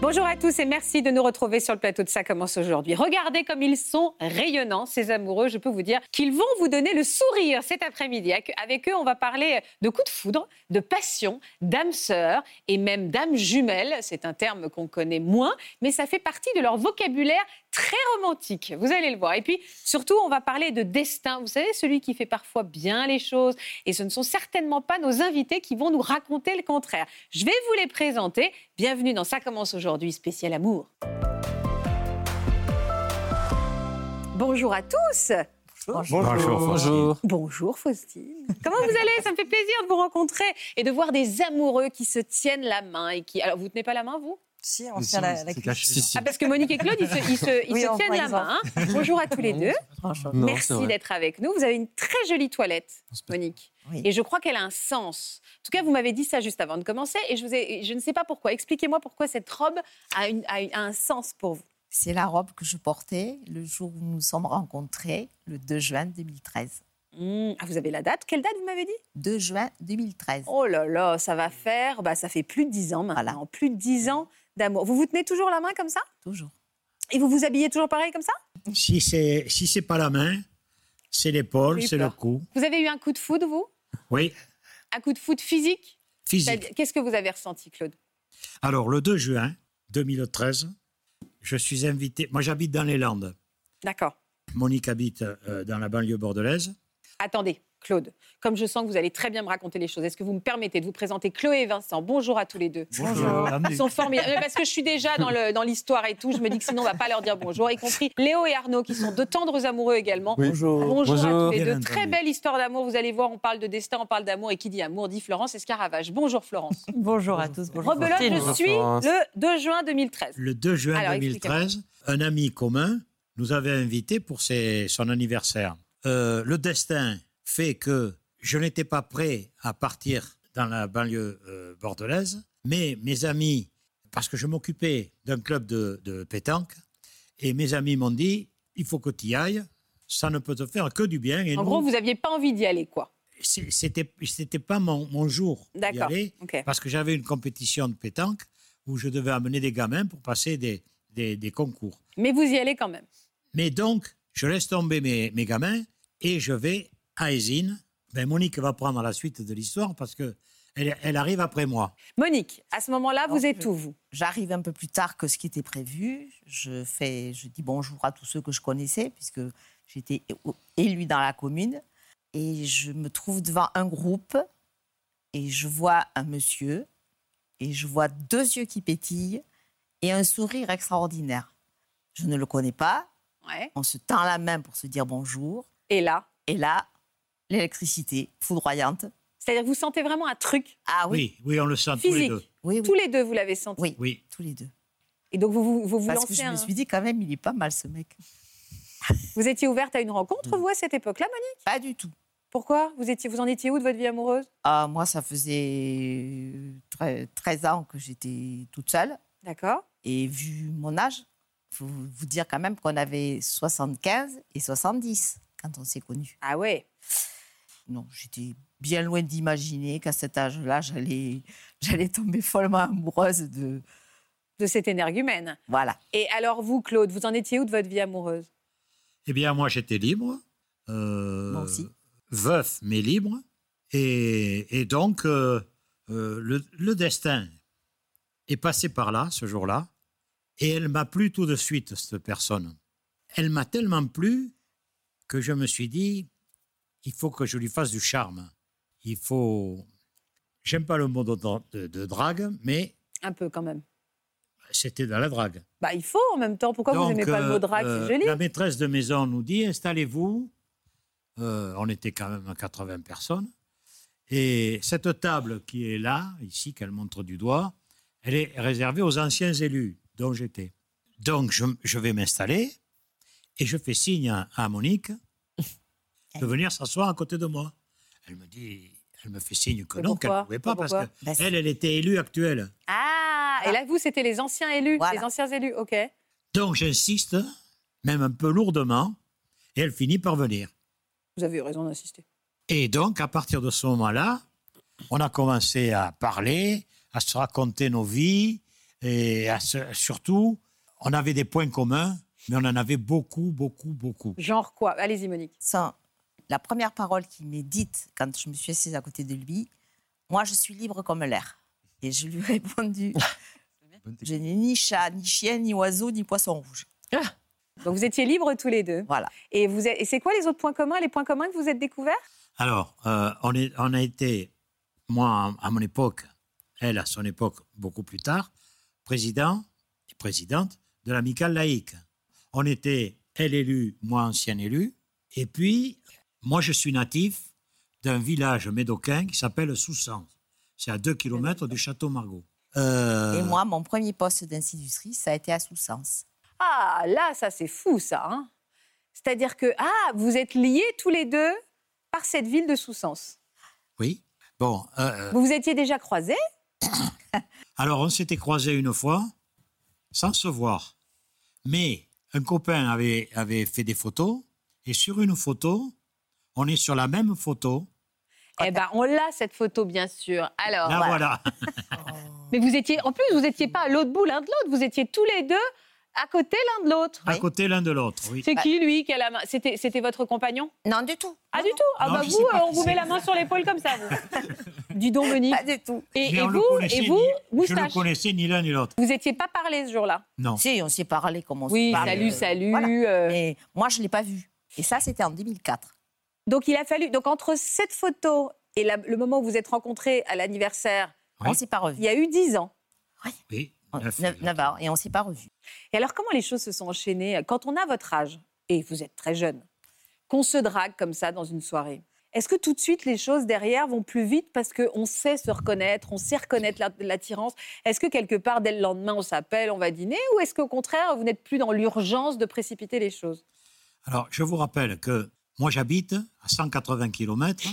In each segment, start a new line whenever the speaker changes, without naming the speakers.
Bonjour à tous et merci de nous retrouver sur le plateau de Ça commence aujourd'hui. Regardez comme ils sont rayonnants, ces amoureux. Je peux vous dire qu'ils vont vous donner le sourire cet après-midi. Avec eux, on va parler de coups de foudre, de passion, d'âme sœur et même d'âme jumelle. C'est un terme qu'on connaît moins, mais ça fait partie de leur vocabulaire très romantique. Vous allez le voir. Et puis, surtout, on va parler de destin. Vous savez, celui qui fait parfois bien les choses. Et ce ne sont certainement pas nos invités qui vont nous raconter le contraire. Je vais vous les présenter. Bienvenue dans Ça commence aujourd'hui, spécial amour. Bonjour à tous.
Bonjour. Bonjour.
Bonjour Faustine. Comment vous allez? Ça me fait plaisir de vous rencontrer et de voir des amoureux qui se tiennent la main et qui. Alors vous tenez pas la main vous?
Si, on tient la, la
Ah, parce que Monique et Claude, ils se, ils se, ils se tiennent la main. hein. Bonjour à tous les deux.
Non,
Merci d'être avec nous. Vous avez une très jolie toilette, Monique.
Oui.
Et je crois qu'elle a un sens. En tout cas, vous m'avez dit ça juste avant de commencer. Et je, vous ai, je ne sais pas pourquoi. Expliquez-moi pourquoi cette robe a, une- a une- a un sens pour vous.
C'est la robe que je portais le jour où nous nous sommes rencontrés, le 2 juin 2013.
Hmm, Ah, vous avez la date? Quelle date vous m'avez dit?
2 juin 2013.
Oh là là, ça va faire. Bah, ça fait plus de 10 ans maintenant.
Voilà.
Plus de 10 ans d'amour. Vous vous tenez toujours la main comme ça?
Toujours.
Et vous vous habillez toujours pareil comme ça?
Si c'est si c'est pas la main, c'est l'épaule, c'est le cou.
Vous avez eu un coup de foudre, vous?
Oui,
Un coup de foudre physique?
Physique.
Qu'est-ce que vous avez ressenti, Claude?
Alors le 2 juin 2013, je suis invité. Moi j'habite dans les Landes.
D'accord.
Monique habite euh, dans la banlieue bordelaise.
Attendez, Claude, comme je sens que vous allez très bien me raconter les choses, est-ce que vous me permettez de vous présenter Chloé et Vincent? Bonjour à tous les deux. Ils sont formidables. Parce que je suis déjà dans le- dans l'histoire et tout, je me dis que sinon on va pas leur dire bonjour, y compris Léo et Arnaud qui sont de tendres amoureux également.
Bonjour.
Bonjour, à tous les deux. Très belle histoire d'amour. Vous allez voir, on parle de destin, on parle d'amour. Et qui dit amour dit Florence Escaravage. Bonjour Florence.
Bonjour à tous. Bonjour.
Rebelote, je
Bonjour,
suis
Florence.
le 2 juin 2013.
Le 2 juin
Alors,
2013, un ami commun nous avait invités pour ses- son anniversaire. Euh, le destin fait que je n'étais pas prêt à partir dans la banlieue euh, bordelaise, mais mes amis, parce que je m'occupais d'un club de, de pétanque, et mes amis m'ont dit, il faut que tu y ailles, ça ne peut te faire que du bien. Et
En
nous,
gros, vous n'aviez pas envie d'y aller, quoi.
c'était c'était pas mon, mon jour d'y aller, parce que j'avais une compétition de pétanque où je devais amener des gamins pour passer des, des, des concours.
Mais vous y allez quand même.
Mais donc, je laisse tomber mes, mes gamins et je vais à Esine. Ben, Monique va prendre la suite de l'histoire parce que elle, elle arrive après moi.
Monique, à ce moment-là, vous êtes où, vous?
J'arrive un peu plus tard que ce qui était prévu. Je, fais, je dis bonjour à tous ceux que je connaissais, puisque j'étais élue dans la commune. Et je me trouve devant un groupe et je vois un monsieur et je vois deux yeux qui pétillent et un sourire extraordinaire. Je ne le connais pas.
Ouais.
On se tend la main pour se dire bonjour.
Et là?
Et là, l'électricité foudroyante.
C'est-à-dire que vous sentez vraiment un truc
Ah oui,
Oui, oui, on le sent tous les
physique.
deux.
oui, oui.
Tous les deux, vous l'avez senti.
Oui,
Oui.
tous les deux.
Et donc, vous vous, vous, vous
Parce que
lancez
je
un-
me suis dit quand même, il est pas mal ce mec.
Vous étiez ouverte à une rencontre,
Mm.
vous, à cette époque-là, Monique?
Pas du tout.
Pourquoi? Vous, étiez, vous en étiez où de votre vie amoureuse?
Ah, moi, ça faisait tre- 13 ans que j'étais toute seule.
D'accord.
Et vu mon âge, faut vous dire quand même qu'on avait 75 et 70 quand on s'est connus.
Ah ouais.
Non, j'étais bien loin d'imaginer qu'à cet âge-là, j'allais, j'allais tomber follement amoureuse de...
De cette énergumène.
Voilà.
Et alors, vous, Claude, vous en étiez où de votre vie amoureuse?
Eh bien, moi, j'étais libre. euh,
Moi aussi.
Veuf, mais libre. Et, et donc, euh, euh, le, le destin est passé par là, ce jour-là. Et elle m'a plu tout de suite, cette personne. Elle m'a tellement plu que je me suis dit, il faut que je lui fasse du charme. Il faut... J'aime pas le mot de, de- de drague, mais
Un peu quand même.
c'était dans la drague.
Bah, il faut en même temps. Pourquoi vous n'aimez pas le mot
euh,
drague?
Euh,
C'est joli.
La maîtresse de maison nous dit installez-vous. Euh, on était quand même à 80 personnes. Et cette table qui est là, ici, qu'elle montre du doigt, elle est réservée aux anciens élus dont j'étais. Donc, je, je vais m'installer et je fais signe à, à Monique de venir s'asseoir à côté de moi. Elle me dit, Elle me fait signe que non, qu'elle ne pouvait pas, parce qu'elle, elle était élue actuelle.
Ah, et là, vous, c'était les anciens élus,
Voilà.
les anciens élus, ok.
Donc j'insiste, même un peu lourdement, et elle finit par venir.
Vous avez eu raison d'insister.
Et donc, à partir de ce moment-là, on a commencé à parler, à se raconter nos vies, et à se- surtout, on avait des points communs, mais on en avait beaucoup, beaucoup, beaucoup.
Genre quoi? Allez-y, Monique.
Sans la première parole qui m'est dite quand je me suis assise à côté de lui, moi je suis libre comme l'air. Et je lui ai répondu, je n'ai ni chat, ni chien, ni oiseau, ni poisson rouge.
Donc, vous étiez libres tous les deux.
Voilà.
Et, vous êtes- et c'est quoi les autres points communs Les points communs que vous êtes découverts?
Alors, euh, on, est, on a été, moi à mon époque, elle à son époque beaucoup plus tard, président et présidente de l'amicale laïque. On était, elle élue, moi ancien élu. Et puis, moi je suis natif d'un village médocain qui s'appelle Soussens. C'est à 2 km du château Margaux. Euh,
Et moi, mon premier poste d'institutrice, ça a été à Soussens.
Ah, là, ça, c'est fou, ça. hein. C'est-à-dire que, ah, vous êtes liés tous les deux par cette ville de Soussens.
Oui. Bon, euh,
Vous vous étiez déjà croisés?
Alors, on s'était croisés une fois, sans se voir. Mais un copain avait, avait fait des photos, et sur une photo, on est sur la même photo.
Eh ben, on l'a, cette photo, bien sûr. Alors,
Là, voilà.
mais vous étiez, en plus, vous n'étiez pas à l'autre bout l'un de l'autre, vous étiez tous les deux à côté l'un de l'autre.
À côté l'un de l'autre, oui.
C'est qui, lui, qui a la main? C'était c'était votre compagnon?
Non, du tout.
Ah, du tout? Ah,
Non,
bah vous, euh, on vous met la main sur l'épaule comme ça, vous. du don, Monique.
Pas du tout.
Et, et vous, et vous,
ni- Je ne connaissais ni l'un ni l'autre.
Vous n'étiez pas parlé ce jour-là?
Non.
Si, on s'est parlé comme on
Oui,
se parle.
salut,
euh,
salut.
voilà.
euh.
Mais moi, je ne l'ai pas vu. Et ça, c'était en 2004.
Donc, il a fallu. Donc, entre cette photo et la- le moment où vous êtes rencontrés à l'anniversaire,
Oui.
On s'est pas
il y a eu 10 ans.
Oui.
9 ans. Et on ne s'est pas revus.
Et alors, comment les choses se sont enchaînées Quand on a votre âge, et vous êtes très jeune, qu'on se drague comme ça dans une soirée, est-ce que tout de suite les choses derrière vont plus vite parce qu'on sait se reconnaître, on sait reconnaître la- l'attirance? Est-ce que quelque part, dès le lendemain, on s'appelle, on va dîner Ou est-ce qu'au contraire, vous n'êtes plus dans l'urgence de précipiter les choses?
Alors, je vous rappelle que moi, j'habite à 180 km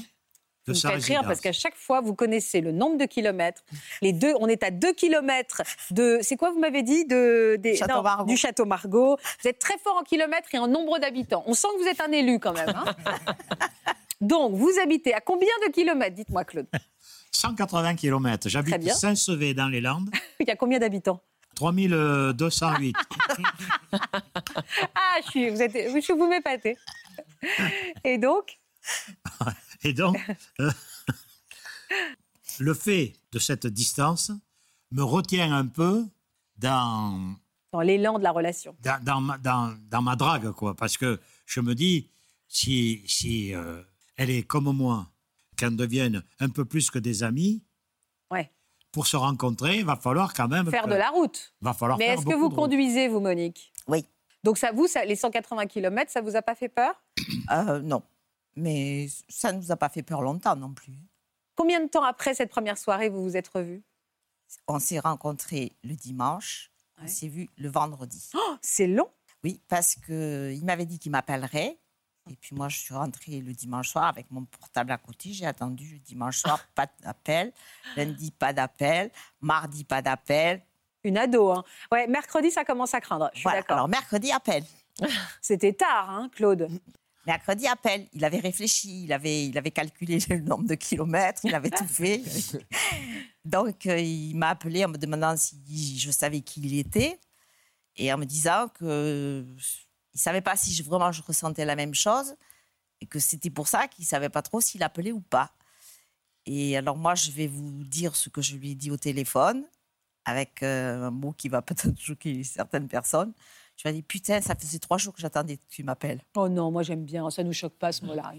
de
Vous
sa
faites rire
résidence.
parce qu'à chaque fois, vous connaissez le nombre de kilomètres. Les deux, on est à 2 kilomètres de. C'est quoi, vous m'avez dit de, des,
Château Margaux.
Du château Margaux. Vous êtes très fort en kilomètres et en nombre d'habitants. On sent que vous êtes un élu quand même. hein. Donc, vous habitez à combien de kilomètres Dites-moi, Claude?
180 km. J'habite. Saint-Sevé dans les Landes,
Il y a combien d'habitants?
3208.
Ah, je suis, vous, êtes, je vous m'épatez. Et donc,
Et donc, euh, le fait de cette distance me retient un peu dans,
dans l'élan de la relation.
dans, dans ma, dans- dans ma drague, quoi. Parce que je me dis, si, si euh, elle est comme moi, qu'on devienne un peu plus que des amis,
Ouais.
pour se rencontrer, il va falloir quand même...
Faire
que-
de la route.
va falloir
Mais est-ce que vous conduisez, vous, Monique?
Oui.
Donc, ça, vous, ça, les 180 km, ça vous a pas fait peur?
Euh, non. Mais ça ne nous a pas fait peur longtemps non plus.
Combien de temps après cette première soirée vous vous êtes revus?
On s'est rencontrés le dimanche.
Ouais.
On s'est vus le vendredi.
Oh, C'est long.
Oui, parce qu'il m'avait dit qu'il m'appellerait. Et puis moi, je suis rentrée le dimanche soir avec mon portable à côté. J'ai attendu le dimanche soir, pas d'appel. Lundi, pas d'appel. Mardi, pas d'appel.
Une ado. Hein. Ouais, mercredi, ça commence à craindre. Je suis
Voilà.
d'accord.
Alors, mercredi, appel.
C'était tard, hein, Claude.
Mercredi, appel. Il avait réfléchi, il avait, il avait calculé le nombre de kilomètres, il avait tout fait. Donc, euh, il m'a appelé en me demandant si je savais qui il était et en me disant que il savait pas si je, vraiment je ressentais la même chose et que c'était pour ça qu'il savait pas trop s'il appelait ou pas. Et alors moi, je vais vous dire ce que je lui ai dit au téléphone avec euh, un mot qui va peut-être choquer certaines personnes. Je lui ai dit putain, ça faisait trois jours que j'attendais que tu m'appelles.
Oh non, moi j'aime bien. Ça nous choque pas ce mot-là.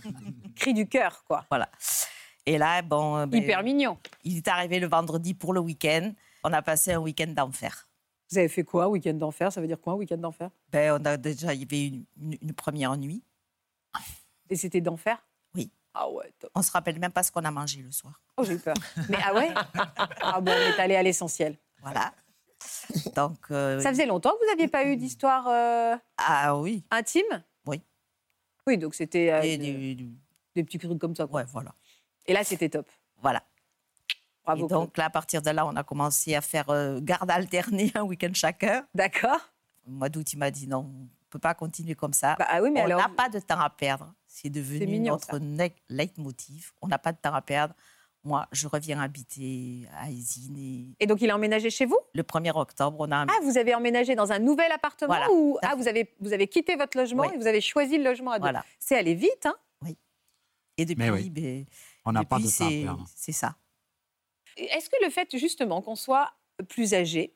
Cri du cœur, quoi.
Voilà. Et là, bon, euh, ben,
Hyper mignon.
il est arrivé le vendredi pour le week-end. On a passé un week-end d'enfer.
Vous avez fait quoi, week-end d'enfer? Ça veut dire quoi, week-end d'enfer?
Ben, on a déjà, il y avait une, une- une première nuit.
Et c'était d'enfer? Ah ouais, top.
On se rappelle même pas ce qu'on a mangé le soir.
Oh, j'ai eu peur. Mais ah ouais? Ah bon, on est allé à l'essentiel.
Voilà. Donc, euh,
Ça faisait longtemps que vous n'aviez pas eu d'histoire euh,
ah oui.
intime?
Oui.
Oui, donc c'était euh,
Et
des, petits trucs comme ça. Quoi.
ouais, voilà.
Et là, c'était top.
Voilà.
Bravo.
Et donc là, à partir de là, on a commencé à faire euh, garde alternée un week-end chacun.
D'accord.
Au mois d'août, il m'a dit non, on ne peut pas continuer comme ça.
Bah, ah oui, mais
on
alors...
n'a pas de temps à perdre. C'est devenu
mignon,
notre leitmotiv. On n'a pas de temps à perdre. Moi, je reviens habiter à Isine. Et
Et donc, il a emménagé chez vous?
Le 1er octobre, on a
Ah, vous avez emménagé dans un nouvel appartement
Voilà,
ou ah, vous avez vous avez quitté votre logement
Oui.
et vous avez choisi le logement à deux.
Voilà.
C'est allé vite, hein?
Et depuis,
oui.
ben,
On n'a pas de temps à perdre.
C'est ça.
Est-ce que le fait justement qu'on soit plus âgé,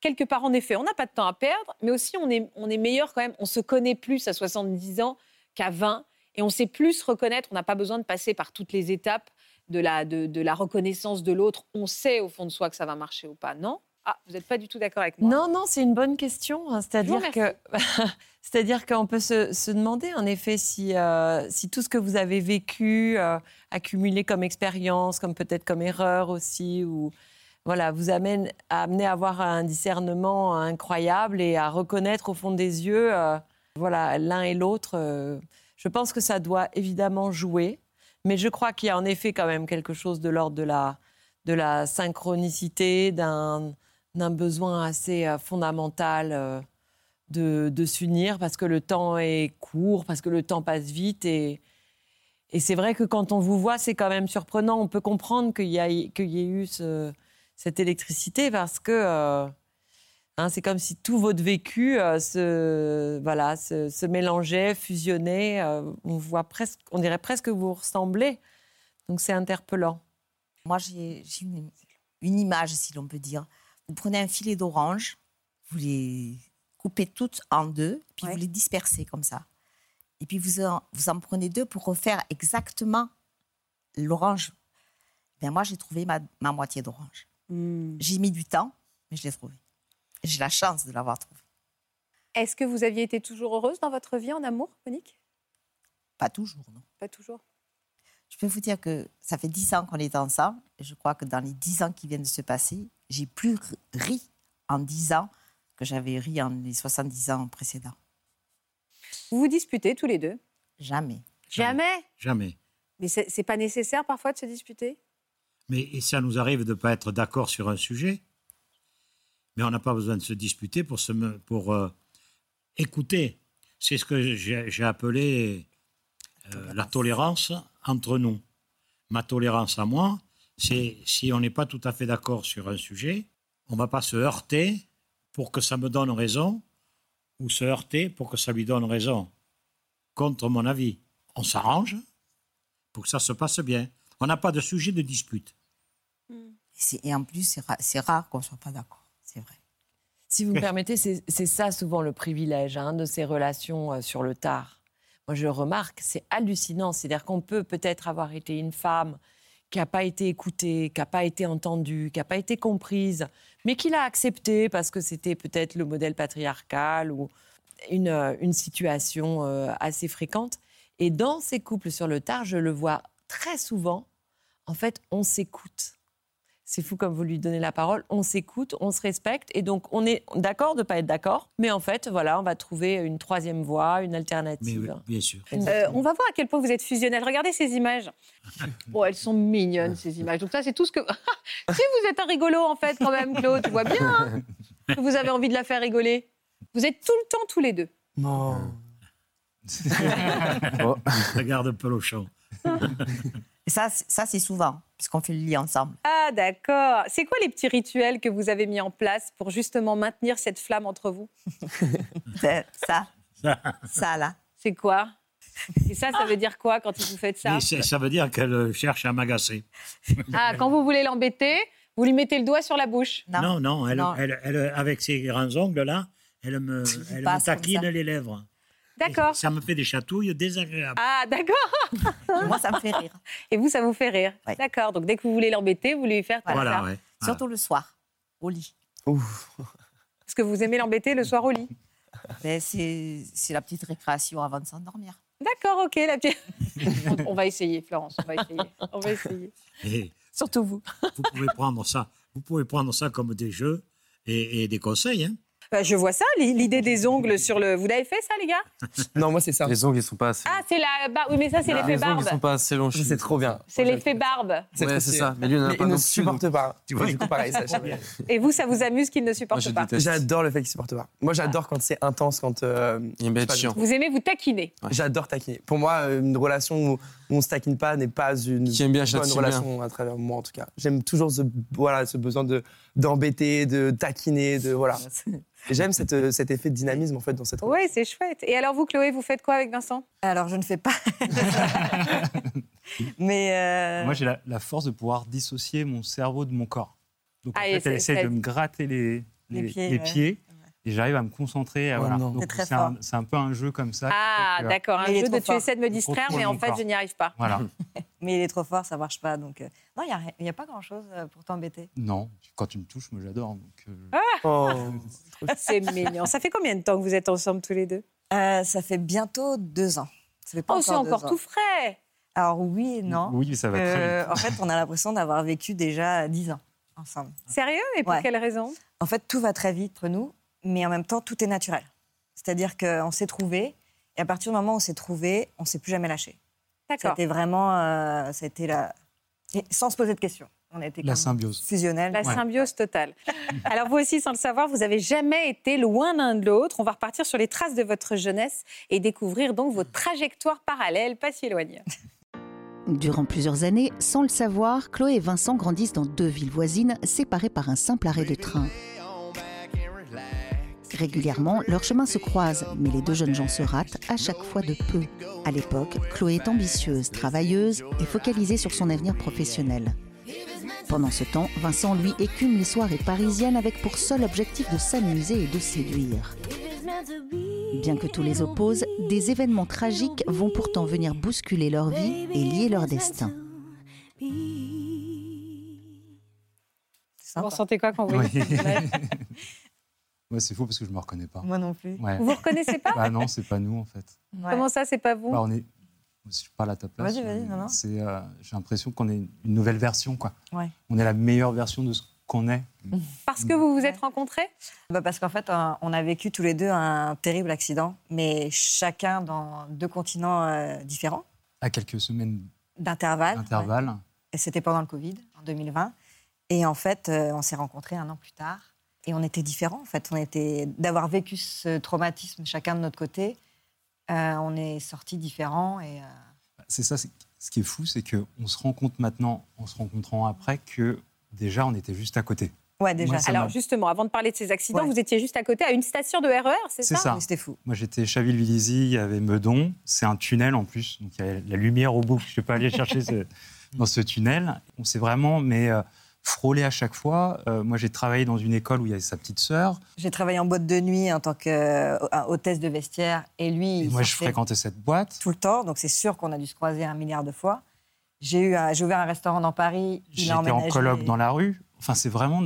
quelque part en effet, on n'a pas de temps à perdre, mais aussi on est, on est meilleur quand même, on se connaît plus à 70 ans qu'à 20 et on sait plus reconnaître, on n'a pas besoin de passer par toutes les étapes de la, de, de la reconnaissance de l'autre, on sait au fond de soi que ça va marcher ou pas, non? Ah, vous n'êtes pas du tout d'accord avec moi
Non, non, c'est une bonne question. hein. C'est-à-dire que, c'est-à-dire qu'on peut se, se demander en effet si, euh, si tout ce que vous avez vécu, euh, accumulé comme expérience, comme peut-être comme erreur aussi, ou voilà, vous amène à amener à avoir un discernement incroyable et à reconnaître au fond des yeux, euh, voilà, l'un et l'autre. Je pense que ça doit évidemment jouer, mais je crois qu'il y a en effet quand même quelque chose de l'ordre de la, de la synchronicité, d'un besoin assez euh, fondamental euh, de, de s'unir parce que le temps est court, parce que le temps passe vite. Et, et c'est vrai que quand on vous voit, c'est quand même surprenant. On peut comprendre qu'il y, qu'il y ait eu ce- cette électricité parce que euh, hein, c'est comme si tout votre vécu euh, se, voilà, se, se mélangeait, fusionnait. euh, on, voit presque, on dirait presque que vous ressemblez. Donc c'est interpellant.
Moi, j'ai une, une image, si l'on peut dire. Vous prenez un filet d'orange, vous les coupez toutes en deux, puis
Ouais.
vous les dispersez comme ça. Et puis vous en, vous en prenez deux pour refaire exactement l'orange. Ben moi, j'ai trouvé ma, ma moitié d'orange.
Hmm.
J'ai mis du temps, mais je l'ai trouvé. J'ai la chance de l'avoir trouvé.
Est-ce que vous aviez été toujours heureuse dans votre vie en amour, Monique?
Pas toujours, non.
Pas toujours.
Je peux vous dire que ça fait dix ans qu'on est ensemble. Et je crois que dans les dix ans qui viennent de se passer, j'ai plus ri- en dix ans que j'avais ri en les 70 ans précédents.
Vous vous disputez tous les deux?
Jamais.
Jamais.
Jamais.
Mais c'est c'est pas nécessaire parfois de se disputer?
Mais et ça nous arrive de ne pas être d'accord sur un sujet, mais on n'a pas besoin de se disputer pour, pour euh, écouter. C'est ce que j'ai appelé euh, la tolérance entre nous. Ma tolérance à moi, c'est si on n'est pas tout à fait d'accord sur un sujet, on ne va pas se heurter pour que ça me donne raison ou se heurter pour que ça lui donne raison. Contre mon avis, on s'arrange pour que ça se passe bien. On n'a pas de sujet de dispute.
Et, en plus, c'est rare qu'on ne soit pas d'accord.
Si vous me permettez, c'est ça souvent le privilège hein, de ces relations euh, sur le tard. Moi, je remarque, c'est hallucinant. C'est-à-dire qu'on peut peut-être avoir été une femme qui n'a pas été écoutée, qui n'a pas été entendue, qui n'a pas été comprise, mais qui l'a acceptée parce que c'était peut-être le modèle patriarcal ou une, euh, une situation euh, assez fréquente. Et dans ces couples sur le tard, je le vois très souvent, en fait, on s'écoute. C'est fou comme vous lui donnez la parole. On s'écoute, on se respecte et donc on est d'accord de pas être d'accord, mais en fait, voilà, on va trouver une troisième voie, une
Mais
alternative.
oui, bien sûr.
Euh, on va voir à quel point vous êtes fusionnels. Regardez ces images. Bon, elles sont mignonnes, ces images. Donc ça, c'est tout ce que... si vous êtes un rigolo, en fait, quand même, Claude, tu vois bien hein, que vous avez envie de la faire rigoler. Vous êtes tout le temps tous les deux.
Non.
Regarde Pelochon.
Et ça, c'est- ça c'est souvent, puisqu'on fait le lit ensemble.
Ah, d'accord. C'est quoi les petits rituels que vous avez mis en place pour justement maintenir cette flamme entre vous?
C'est ça, ça là.
C'est quoi? Et ça, ça veut dire quoi quand vous faites ça?
Ça veut dire qu'elle euh, cherche à m'agacer.
Ah, quand vous voulez l'embêter, vous lui mettez le doigt sur la bouche.
Non, non, elle,
Non.
Elle, elle- avec ses grands ongles là, elle me, elle me taquine
ça.
les lèvres.
D'accord.
Ça me fait des chatouilles désagréables.
Ah, d'accord.
Moi, ça me fait rire.
Et vous, ça vous fait rire.
Ouais.
D'accord. Donc dès que vous voulez l'embêter, vous lui faites comme
Voilà,
ça.
ouais.
Surtout le soir, au lit.
Parce que vous aimez l'embêter le soir au lit?
Ben, c'est c'est la petite récréation avant de s'endormir.
D'accord, ok. La petite... on, on va essayer, Florence. On va essayer. On va essayer.
Et
Surtout vous.
vous pouvez prendre ça, vous pouvez prendre ça comme des jeux et, et des conseils. hein.
Bah, je vois ça, l'i- l'idée des ongles sur le. Vous l'avez fait ça, les gars?
Non, moi, c'est ça.
Les ongles, ils sont pas assez.
Ah, c'est la. barbe. Oui, mais ça, c'est l'effet
les ongles, ils sont
barbe.
pas assez longs.
C'est trop bien.
C'est l'effet barbe.
Ouais, c'est ça. Mais lui, il en a
Mais
pas
il ne supporte
donc-
pas. Tu vois, du coup, pareil, ça.
Et vous, ça vous amuse qu'il ne
Moi,
supporte
je
pas?
J'adore le fait qu'il supporte pas. Moi, j'adore quand c'est intense, quand. euh,
Il aime bien être
je sais
chiant.
Vous aimez vous taquiner?
J'adore taquiner. Pour moi, une relation où, on se taquine pas n'est pas une bonne relation à travers moi, en tout cas. J'aime toujours ce, voilà, ce besoin de d'embêter, de taquiner, de voilà. Et j'aime cette, euh, cet effet de dynamisme en fait dans cette.
Oui, c'est chouette. Et alors, vous, Chloé, vous faites quoi avec Vincent?
Alors, je ne fais pas. Mais. euh,
Moi, j'ai la, la force de pouvoir dissocier mon cerveau de mon corps. Donc,
Ah,
en
et
fait, elle essaie de me gratter les,
Les
les,
pieds,
les
ouais.
pieds, et j'arrive à me concentrer. à-
Oh
voilà.
C'est
un, un peu un jeu comme ça.
Ah, d'accord. Un jeu de tu essaies de me distraire, mais en fait,
corps.
je n'y arrive pas.
Voilà.
Mais il est trop fort, ça marche pas. Donc, euh, non, il n'y a, pas grand-chose euh, pour t'embêter.
Non, quand tu me touches, moi, j'adore. donc, euh,
Oh.
C'est mignon. Ça fait combien de temps que vous êtes ensemble tous les deux?
Euh, ça fait bientôt deux ans. Ça fait pas
Oh, c'est
encore deux
encore
ans.
tout frais.
Alors, oui et non.
Oui, ça va très
Euh,
vite.
en fait, on a l'impression d'avoir vécu déjà dix ans ensemble.
Sérieux? Et pour
Ouais.
quelle raison?
En fait, tout va très vite entre nous, mais en même temps, tout est naturel. C'est-à-dire qu'on s'est trouvés, et à partir du moment où on s'est trouvés, on ne s'est plus jamais lâché. C'était vraiment. euh, été la... et sans se poser de questions. On a été
La symbiose.
fusionnels.
La
Ouais.
symbiose totale. Alors vous aussi, sans le savoir, vous avez jamais été loin l'un de l'autre. On va repartir sur les traces de votre jeunesse et découvrir donc vos trajectoires parallèles, pas si éloignées.
Durant plusieurs années, sans le savoir, Chloé et Vincent grandissent dans deux villes voisines, séparées par un simple arrêt de train. Régulièrement, leurs chemins se croisent, mais les deux jeunes gens se ratent à chaque fois de peu. À l'époque, Chloé est ambitieuse, travailleuse et focalisée sur son avenir professionnel. Pendant ce temps, Vincent, lui, écume les soirées parisiennes avec pour seul objectif de s'amuser et de séduire. Bien que tous les opposent, des événements tragiques vont pourtant venir bousculer leur vie et lier leur destin.
Vous ressentez quoi quand vous
Oui.
voyez
Moi, c'est faux parce que je me reconnais pas.
Moi non plus.
Ouais.
Vous vous reconnaissez pas
Bah non, c'est pas nous en fait.
Ouais.
Comment ça, c'est pas vous
Bah, on est. Si je parle à ta place.
Vas-y, vas-y, non, non.
c'est, euh, J'ai l'impression qu'on est une nouvelle version, quoi.
Ouais.
On est la meilleure version de ce qu'on est.
Parce que vous vous êtes rencontrés
Bah, parce qu'en fait, on a vécu tous les deux un terrible accident, mais chacun dans deux continents euh, différents,
À quelques semaines
d'intervalle.
d'intervalle.
ouais. Et c'était pendant le Covid, en 2020. Et en fait, euh, on s'est rencontrés un an plus tard. Et on était différents, en fait. On était d'avoir vécu ce traumatisme chacun de notre côté. euh, on est sortis différents et euh,
C'est ça, c'est- ce qui est fou, c'est qu'on se rend compte maintenant, en se rencontrant après, que déjà, on était juste à côté.
ouais déjà.
Moi, ça
Alors justement, avant de parler de ces accidents,
Ouais.
vous étiez juste à côté, à une station de RER, c'est
C'est
ça
ça.
Mais C'était fou.
Moi, j'étais Chaville-Villizy, il y avait Meudon. C'est un tunnel en plus, donc il y a la lumière au bout. Je ne vais pas aller chercher ce- dans ce tunnel. On s'est vraiment mais, euh, frôlé à chaque fois. Euh, moi, j'ai travaillé dans une école où il y avait sa petite sœur.
J'ai travaillé en boîte de nuit en tant qu'hôtesse de vestiaire. Et lui,
Et moi, je fréquentais cette boîte.
tout le temps. Donc c'est sûr qu'on a dû se croiser un milliard de fois. J'ai eu un- j'ai ouvert un restaurant dans Paris.
J'étais
a
en colloque dans la rue. Enfin, c'est vraiment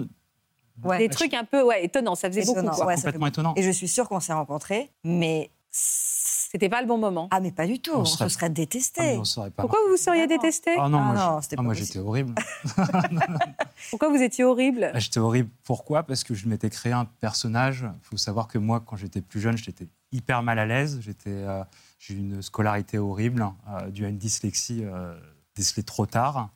Ouais.
Des trucs un peu ouais, étonnants, ça faisait beaucoup.
Étonnant,
quoi.
ouais, ça fait
complètement étonnant.
Et je suis sûre qu'on s'est rencontrés, mais
C'était pas le bon moment.
ah mais pas du tout.
On
On,
serait-
se serait
Ah, on pas.
Pourquoi vous vous seriez détesté
Ah non,
Ah
moi, je- ah,
pas
moi j'étais horrible.
Pourquoi vous étiez horrible
Ah, J'étais horrible. Pourquoi? Parce que je m'étais créé un personnage. Il faut savoir que moi, quand j'étais plus jeune, j'étais hyper mal à l'aise. J'étais, euh, j'ai eu une scolarité horrible, euh, due à une dyslexie euh, décelée trop tard.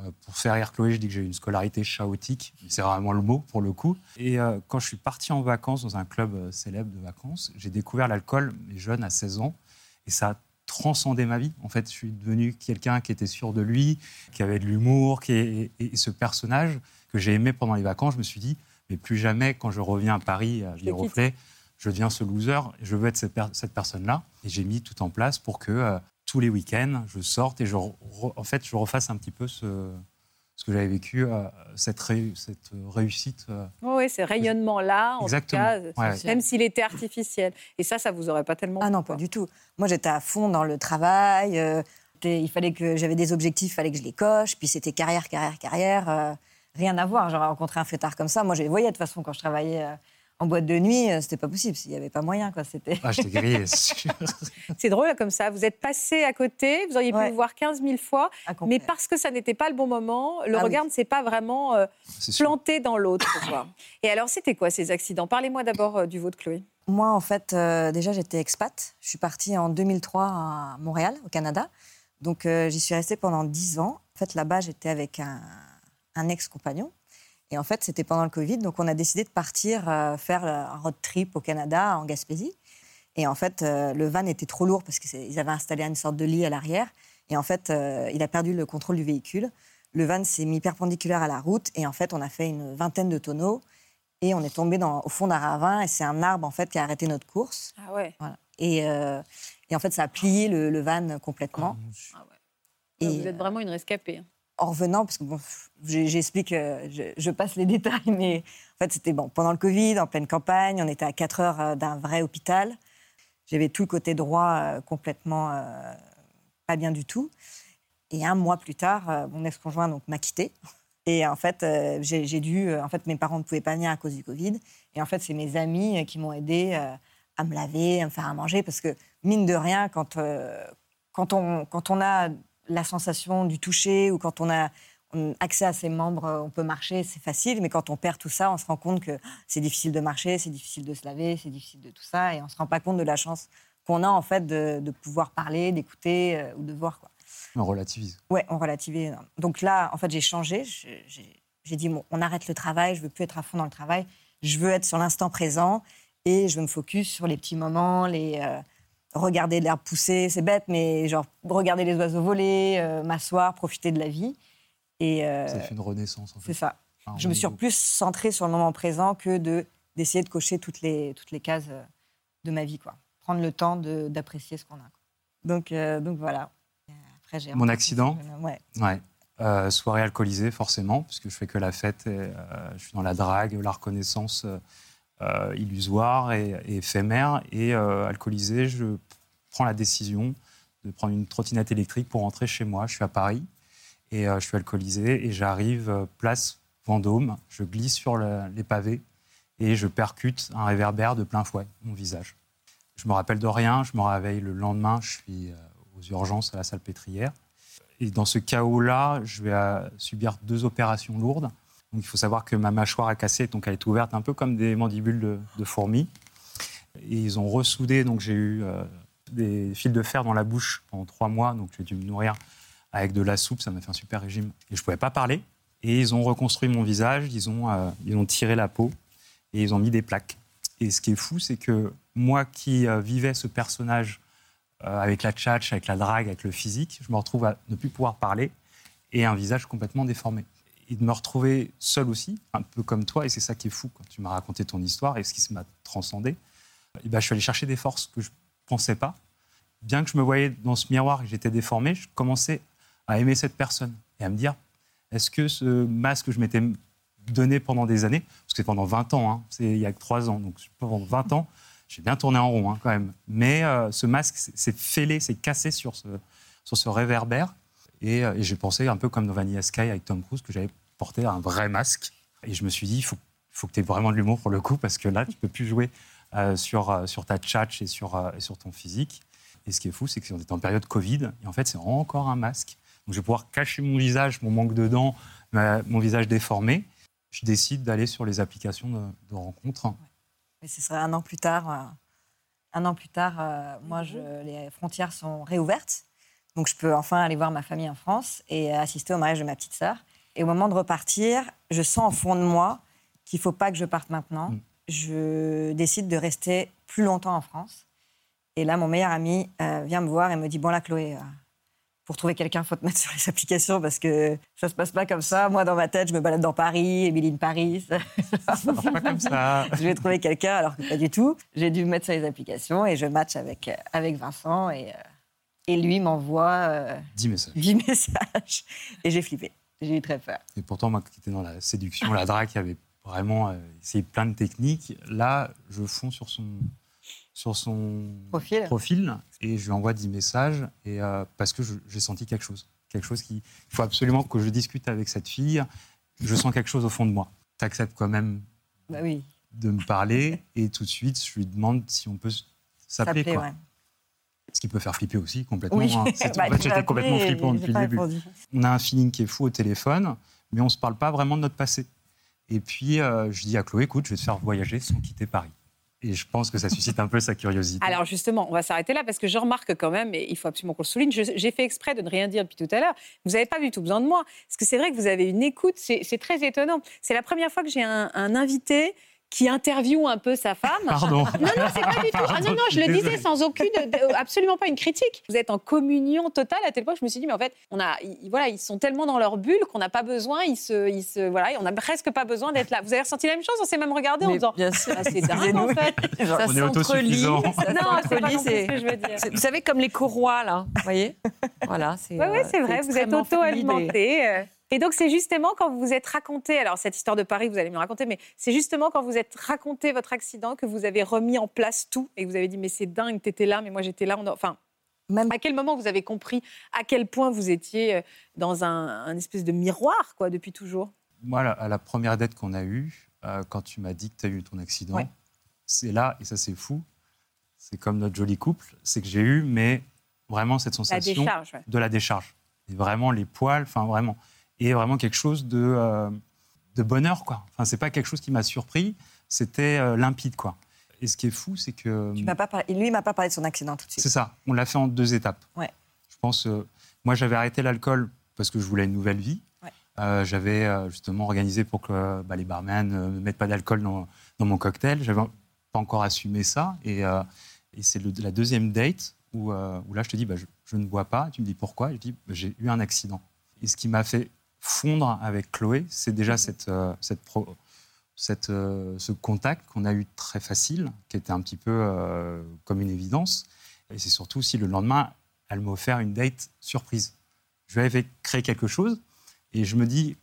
Euh, pour faire rire Chloé, je dis que j'ai eu une scolarité chaotique. C'est vraiment le mot pour le coup. Et euh, quand je suis parti en vacances dans un club euh, célèbre de vacances, j'ai découvert l'alcool, mais jeune, à 16 ans. Et ça a transcendé ma vie. En fait, je suis devenu quelqu'un qui était sûr de lui, qui avait de l'humour, qui et, et ce personnage que j'ai aimé pendant les vacances, je me suis dit, mais plus jamais, quand je reviens à Paris, à
le
Viroflay, je deviens ce loser, je veux être cette, per- cette personne-là. Et j'ai mis tout en place pour que euh, tous les week-ends, je sorte et je, re- en fait, je refasse un petit peu ce, ce que j'avais vécu, euh, cette, ré- cette réussite. euh,
Oui, ce rayonnement-là, en
Exactement.
tout cas,
Ouais.
même s'il était artificiel. Et ça, ça vous aurait pas tellement
Ah non, pas du tout. Moi, j'étais à fond dans le travail. euh, il fallait que j'avais des objectifs, il fallait que je les coche. Puis c'était carrière, carrière, carrière. euh, rien à voir. J'aurais rencontré un fêtard comme ça. Moi, je les voyais de toute façon quand je travaillais euh, en boîte de nuit, euh, c'était pas possible. Il n'y avait pas moyen, quoi. C'était.
Ah, j'étais grillé, c'est sûr.
C'est drôle comme ça. Vous êtes passé à côté, vous auriez pu
Ouais.
le voir 15 000 fois, mais parce que ça n'était pas le bon moment, le
Ah oui.
regard ne s'est pas vraiment euh,
sûr.
planté dans l'autre. Et alors, c'était quoi ces accidents? Parlez-moi d'abord euh, du vôtre, Chloé.
Moi, en fait, euh, déjà, j'étais expat. Je suis partie en 2003 à Montréal, au Canada. Donc, euh, j'y suis restée pendant 10 ans. En fait, là-bas, j'étais avec un, un ex-compagnon. Et en fait, c'était pendant le Covid. Donc, on a décidé de partir euh, faire un road trip au Canada, en Gaspésie. Et en fait, euh, le van était trop lourd parce qu'ils avaient installé une sorte de lit à l'arrière. Et en fait, euh, il a perdu le contrôle du véhicule. Le van s'est mis perpendiculaire à la route. Et en fait, on a fait une vingtaine de tonneaux. Et on est tombé dans, au fond d'un ravin. Et c'est un arbre, en fait, qui a arrêté notre course.
Ah ouais.
Voilà. Et, euh, et en fait, ça a plié le, le van complètement. Et
Vous êtes vraiment une rescapée.
En revenant, parce que j'explique, euh, je, passe les détails, mais en fait, c'était bon, pendant le Covid, en pleine campagne, on était à 4 heures euh, d'un vrai hôpital. J'avais tout le côté droit euh, complètement pas bien du tout. Et un mois plus tard, mon ex-conjoint donc m'a quitté. Et en fait, j'ai dû. en fait, mes parents ne pouvaient pas venir à cause du Covid. Et en fait, c'est mes amis qui m'ont aidé à me laver, à me faire à manger, parce que mine de rien, quand quand on quand on a la sensation du toucher ou quand on a accès à ses membres, euh, on peut marcher, c'est facile. Mais quand on perd tout ça, on se rend compte que c'est difficile de marcher, c'est difficile de se laver, c'est difficile de tout ça, et on se rend pas compte de la chance qu'on a en fait de, de pouvoir parler, d'écouter euh, ou de voir quoi.
On relativise.
Ouais, on relativise. Donc là, en fait, j'ai changé. J'ai j'ai dit, bon, on arrête le travail, je veux plus être à fond dans le travail. Je veux être sur l'instant présent et je veux me focus sur les petits moments, les euh, regarder l'herbe pousser, c'est bête, mais genre regarder les oiseaux voler, euh, m'asseoir, profiter de la vie. Et euh,
Ça fait une renaissance, en fait.
c'est ça.
Enfin,
Je me suis plus centrée sur le moment présent que de d'essayer de cocher toutes les toutes les cases euh, de ma vie, quoi. Prendre le temps de- d'apprécier ce qu'on a. quoi. Donc euh, donc voilà. Après, j'ai
Mon accident
Ouais.
Ouais. Soirée alcoolisée, forcément, puisque je fais que la fête. Et, je suis dans la drague, la reconnaissance euh, illusoire et, éphémère. Et euh, alcoolisé, je prends la décision de prendre une trottinette électrique pour rentrer chez moi. Je suis à Paris et euh, je suis alcoolisé et j'arrive place Vendôme. Je glisse sur le- les pavés et je percute un réverbère de plein fouet, mon visage. Je me rappelle de rien. Je me réveille le lendemain. Je suis aux urgences à la salle pétrière. Et dans ce chaos-là, je vais subir deux opérations lourdes. Donc, il faut savoir que ma mâchoire est cassée, donc elle est ouverte un peu comme des mandibules de, fourmis. Et ils ont ressoudé, donc j'ai eu euh, des fils de fer dans la bouche pendant trois mois, donc j'ai dû me nourrir avec de la soupe, ça m'a fait un super régime. Et je ne pouvais pas parler. Et ils ont reconstruit mon visage, ils ont, euh, ils ont tiré la peau et ils ont mis des plaques. Et ce qui est fou, c'est que moi qui euh, vivais ce personnage avec la tchatch, avec la drague, avec le physique, je me retrouve à ne plus pouvoir parler et un visage complètement déformé. Et de me retrouver seul aussi, un peu comme toi, et c'est ça qui est fou quand tu m'as raconté ton histoire et ce qui m'a transcendé. Et ben, je suis allé chercher des forces que je ne pensais pas. Bien que je me voyais dans ce miroir et que j'étais déformé, je commençais à aimer cette personne et à me dire est-ce que ce masque que je m'étais donné pendant des années, parce que c'est pendant 20 ans, hein, c'est il y a que 3 ans, donc pendant 20 ans, j'ai bien tourné en rond hein, quand même. Mais euh, ce masque s'est- s'est fêlé, s'est cassé sur ce, sur ce réverbère. Et, euh, et j'ai pensé un peu comme dans Vanilla Sky avec Tom Cruise que j'avais porté un vrai masque. Et je me suis dit, il faut, faut que tu aies vraiment de l'humour pour le coup, parce que là, tu peux plus jouer euh, sur, euh, sur ta tchatch et sur, sur ton physique. Et ce qui est fou, c'est qu'on est en période Covid, et en fait, c'est encore un masque. Donc je vais pouvoir cacher mon visage, mon manque de dents, mon visage déformé. Je décide d'aller sur les applications de, de rencontres.
Mais ce serait un an plus tard. un an plus tard, moi, les frontières sont réouvertes. Donc, je peux enfin aller voir ma famille en France et assister au mariage de ma petite sœur. Et au moment de repartir, je sens au fond de moi qu'il ne faut pas que je parte maintenant.
Mm.
Je décide de rester plus longtemps en France. Et là, mon meilleur ami euh, vient me voir et me dit Bon, là, Chloé, euh, pour trouver quelqu'un, il faut te mettre sur les applications parce que ça se passe pas comme ça. Moi, dans ma tête, je me balade dans Paris, Émilie Paris.
Ça marche pas comme ça.
je vais trouver quelqu'un alors que pas du tout. J'ai dû me mettre sur les applications et je match avec, euh, avec Vincent et, euh, et lui m'envoie euh,
10 messages.
10 messages et j'ai flippé. J'ai eu très peur.
Et pourtant, moi qui étais dans la séduction, la drague, qui avait vraiment euh, essayé plein de techniques, là, je fonds sur son, sur son
Profil.
profil et je lui envoie 10 messages et, euh, parce que j'ai senti quelque chose. Quelque chose qui. Il faut absolument que je discute avec cette fille. Je sens quelque chose au fond de moi. Tu acceptes quand même
Bah oui.
de me parler et tout de suite, je lui demande si on peut s'appeler.
Ouais.
Ce qui peut faire flipper aussi complètement.
Oui.
hein. C'est-
Bah,
en fait, j'étais complètement flippant depuis le début.
répondu.
On a un feeling qui est fou au téléphone, mais on ne se parle pas vraiment de notre passé. Et puis, euh, je dis à Chloé, écoute, je vais te faire voyager sans quitter Paris. Et je pense que ça suscite un peu sa curiosité.
Alors justement, on va s'arrêter là parce que je remarque quand même, et il faut absolument qu'on le souligne, j'ai fait exprès de ne rien dire depuis tout à l'heure, vous n'avez pas du tout besoin de moi. Parce que c'est vrai que vous avez une écoute, c'est c'est très étonnant. C'est la première fois que j'ai un, un invité qui interviewe un peu sa femme.
Pardon.
Non, non, c'est pas du tout. Ah non, non, je le disais sans aucune, de- absolument pas une critique. Vous êtes en communion totale à tel point que je me suis dit, mais en fait, on a, ils, voilà, ils sont tellement dans leur bulle qu'on n'a pas besoin, ils se, ils se, voilà, on n'a presque pas besoin d'être là. Vous avez ressenti la même chose? On s'est même regardé en disant,
bien sûr.
ah, c'est dingue en fait.
Ça s'entrelie.
autosuffisant.
ça
Non, c'est pas
s'entrelie,
non
c'est-
ce que je veux dire.
Vous savez, comme les courroies, là, vous voyez? Voilà, c'est
Oui,
euh,
c'est vrai, vous êtes auto-alimenté. Et donc, c'est justement quand vous vous êtes raconté, alors cette histoire de Paris, vous allez me raconter, mais c'est justement quand vous êtes raconté votre accident que vous avez remis en place tout et que vous avez dit, mais c'est dingue, t'étais là, mais moi j'étais là. On a- Enfin,
Même
à quel moment vous avez compris à quel point vous étiez euh, dans un, un espèce de miroir, quoi, depuis toujours?
Moi, la- à la première date qu'on a eue, euh, quand tu m'as dit que tu as eu ton accident,
Ouais.
c'est là, et ça c'est fou, c'est comme notre joli couple, c'est que j'ai eu, mais vraiment cette
La
sensation
décharge. ouais.
de la décharge. Et vraiment les poils, enfin vraiment. Et vraiment quelque chose de, euh, de bonheur, quoi. Enfin, c'est pas quelque chose qui m'a surpris, c'était euh, limpide, quoi. Et ce qui est fou, c'est que.
Tu m'as pas parlé- Lui, il m'a pas parlé de son accident tout de
C'est
suite.
ça, on l'a fait en deux étapes.
Ouais.
Je pense, euh, moi j'avais arrêté l'alcool parce que je voulais une nouvelle vie.
Ouais.
J'avais justement organisé pour que bah, les barman ne mettent pas d'alcool dans, dans mon cocktail. J'avais pas encore assumé ça. Et, et c'est la deuxième date où, où là je te dis, bah, je, je ne bois pas. Tu me dis pourquoi? Je dis, bah, j'ai eu un accident. Et ce qui m'a fait fondre avec Chloé, c'est déjà cette, euh, cette pro- cette, euh, ce contact qu'on a eu très facile, qui était un petit peu euh, comme une évidence. Et c'est surtout si le lendemain, elle m'a offert une date surprise. Je lui avais créé quelque chose et je me dis,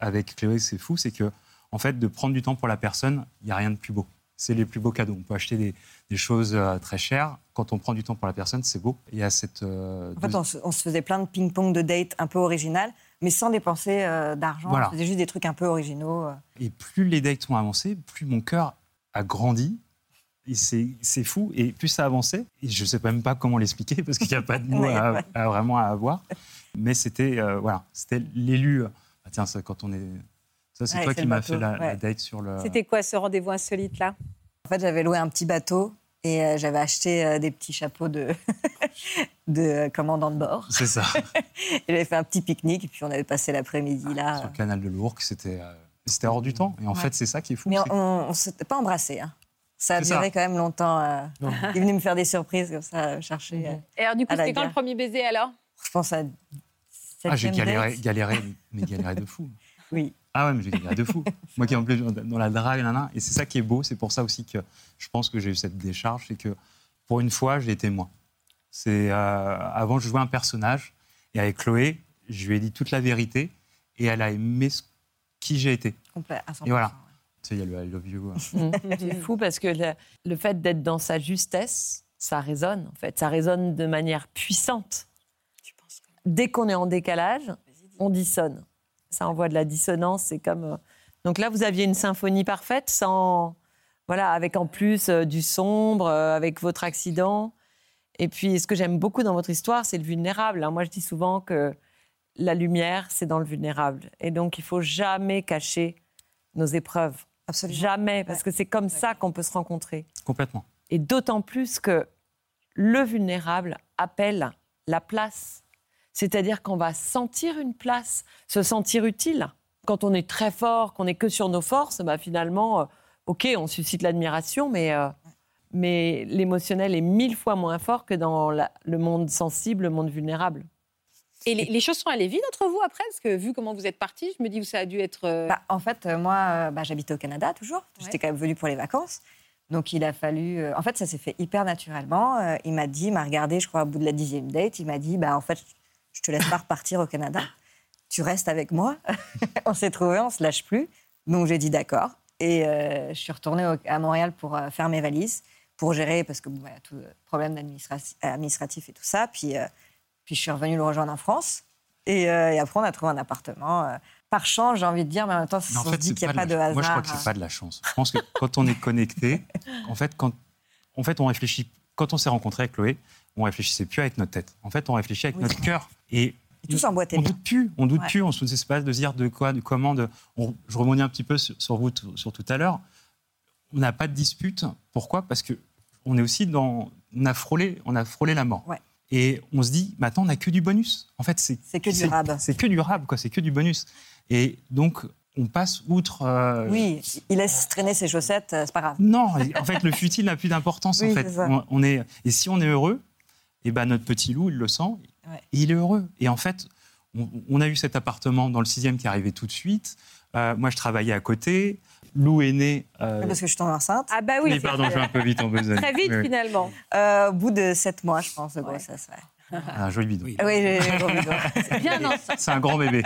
avec Chloé, c'est fou, c'est que en fait, de prendre du temps pour la personne, il n'y a rien de plus beau. C'est les plus beaux cadeaux. On peut acheter des, des choses euh, très chères. Quand on prend du temps pour la personne, c'est beau. Il y a cette. euh,
En fait, on se, on se faisait plein de ping-pong de dates un peu originales, mais sans dépenser euh, d'argent.
Voilà.
On faisait juste des trucs un peu originaux. euh.
Et plus les dates ont avancé, plus mon cœur a grandi. Et c'est c'est fou. Et plus ça avançait, et je ne sais même pas comment l'expliquer parce qu'il n'y a pas de mots
Ouais,
à,
ouais.
à vraiment à avoir. Mais c'était euh, voilà, c'était l'élu. Ah, tiens, ça, quand on est. Ça, c'est
Ouais,
toi qui m'as fait la, la date sur le.
C'était quoi ce rendez-vous insolite là?
En fait, j'avais loué un petit bateau et euh, j'avais acheté euh, des petits chapeaux de, de euh, commandant de bord.
C'est ça.
Et j'avais fait un petit pique-nique et puis on avait passé l'après-midi
sur
là.
le canal de l'Ourcq, c'était euh, c'était hors du temps. Et en
Ouais.
fait, c'est ça qui est fou.
Mais on ne s'était pas embrassé. hein. Ça a
ça.
duré quand même longtemps. euh. Il est venu me faire des surprises comme ça, chercher. euh,
Et alors du coup, c'était quand le premier baiser alors?
Je pense à.
Ah, j'ai galéré, galéré, mais galéré de fou.
Oui.
Ah ouais, mais j'ai galéré de fou. Moi qui en plus dans la drague, nanana, et c'est ça qui est beau, c'est pour ça aussi que je pense que j'ai eu cette décharge, c'est que pour une fois, j'ai été moi. C'est euh, avant, je jouais un personnage, et avec Chloé, je lui ai dit toute la vérité, et elle a aimé ce- qui j'ai été.
Complet, à 100%.
Et voilà. Tu sais, il y a le I love you.
C'est fou parce que le, le fait d'être dans sa justesse, ça résonne en fait. Ça résonne de manière puissante.
Tu penses que-
Dès qu'on est en décalage, on dissonne. Ça envoie de la dissonance. C'est comme. euh, Donc là, vous aviez une symphonie parfaite, sans. Voilà, avec en plus euh, du sombre, euh, avec votre accident. Et puis, ce que j'aime beaucoup dans votre histoire, c'est le vulnérable. hein. Moi, je dis souvent que la lumière, c'est dans le vulnérable. Et donc, il faut jamais cacher nos épreuves.
Absolument.
Jamais, parce que c'est comme ça qu'on peut se rencontrer.
Complètement.
Et d'autant plus que le vulnérable appelle la place. C'est-à-dire qu'on va sentir une place, se sentir utile. Quand on est très fort, qu'on n'est que sur nos forces, bah finalement, euh, OK, on suscite l'admiration, mais, euh, mais l'émotionnel est mille fois moins fort que dans la- le monde sensible, le monde vulnérable.
Et les, les choses sont allées vite entre vous après? Parce que vu comment vous êtes partis, je me dis que ça a dû être. euh,
Bah, en fait, moi, euh, bah, j'habitais au Canada toujours. J'étais quand même venue pour les vacances. Donc, il a fallu. euh, en fait, ça s'est fait hyper naturellement. Il m'a dit, il m'a regardé, je crois, au bout de la dixième date. Il m'a dit, bah, en fait, je te laisse pas repartir au Canada. Tu restes avec moi. on s'est trouvés, on se lâche plus. Donc, j'ai dit d'accord. Et euh, je suis retournée au- à Montréal pour euh, faire mes valises, pour gérer, parce que bon, bah, tout euh, problème administratif et tout ça. Puis, euh, puis je suis revenue le rejoindre en France. Et, et après, on a trouvé un appartement. par chance, j'ai envie de dire, mais en même temps,
fait,
se dit qu'il n'y a pas
de
hasard.
Moi, je crois que c'est pas de la chance. Je pense que quand on est connecté, en fait, quand en fait, on réfléchit. Quand on s'est rencontré avec Chloé, on réfléchissait plus avec notre tête. En fait, on réfléchit avec
Oui.
notre cœur. Et
Et tout s'emboîtait
on
bien.
doute plus, on doute
Ouais.
plus, sait pas de dire de quoi, de comment. De, on- je rebondis un petit peu sur, sur vous, sur tout à l'heure. On n'a pas de dispute. Pourquoi? Parce que on est aussi dans, on a frôlé, on a frôlé la mort.
Ouais.
Et on se dit, maintenant, on n'a que du bonus. En fait, c'est
C'est que du rab.
C'est que du rab, quoi. C'est que du bonus. Et donc, on passe outre. euh,
Oui, il laisse traîner ses chaussettes, euh, c'est pas grave.
non, en fait, le futile n'a plus d'importance.
Oui,
en fait, on, on est et si on est heureux, et ben notre petit loup, il le sent,
Ouais.
et il est heureux. Et en fait, on, on a eu cet appartement dans le sixième qui est arrivé tout de suite. Euh, moi, je travaillais à côté. Lou est né. euh,
Parce que je suis tombée enceinte.
Ah bah oui,
oui,
c'est
pardon, je vais un peu vite en besogne.
très vite
Oui, oui.
finalement.
Euh, au bout de sept mois, je pense, de grossesse. Ouais.
Un joli bidon.
Ah Oui, j'ai j'ai gros bidon.
Bien,
C'est un grand bébé.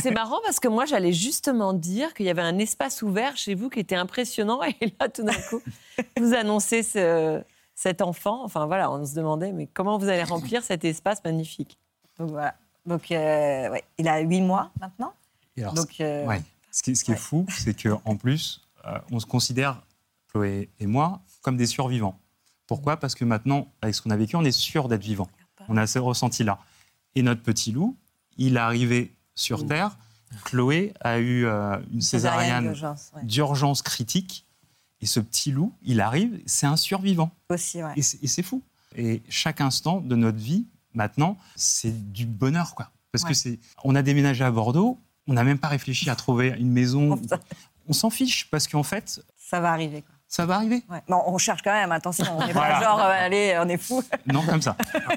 C'est marrant parce que moi, j'allais justement dire qu'il y avait un espace ouvert chez vous qui était impressionnant. Et là, tout d'un coup, vous annoncez ce- cet enfant. Enfin, voilà, on se demandait, mais comment vous allez remplir cet espace magnifique?
Donc voilà. Donc, euh, ouais. il a huit mois maintenant.
Et alors,
Donc, euh,
Ouais. Ce qui, ce qui est fou, c'est qu'en plus, euh, on se considère, Chloé et moi, comme des survivants. Pourquoi? Parce que maintenant, avec ce qu'on a vécu, on est sûr d'être vivant. On a ce ressenti-là. Et notre petit loup, il est arrivé sur Terre. Chloé a eu euh, une césarienne
d'urgence, ouais.
d'urgence critique. Et ce petit loup, il arrive, c'est un survivant.
Aussi, ouais.
Et c'est fou. Et chaque instant de notre vie, maintenant, c'est du bonheur, quoi. Parce
Ouais.
que c'est, on a déménagé à Bordeaux, on n'a même pas réfléchi à trouver une maison. On s'en fiche parce qu'en fait,
Ça va arriver. Quoi.
ça va arriver.
Ouais. Bon, on cherche quand même, attention. On n'est
Voilà.
pas genre, euh, allez, on est fou.
Non, comme ça.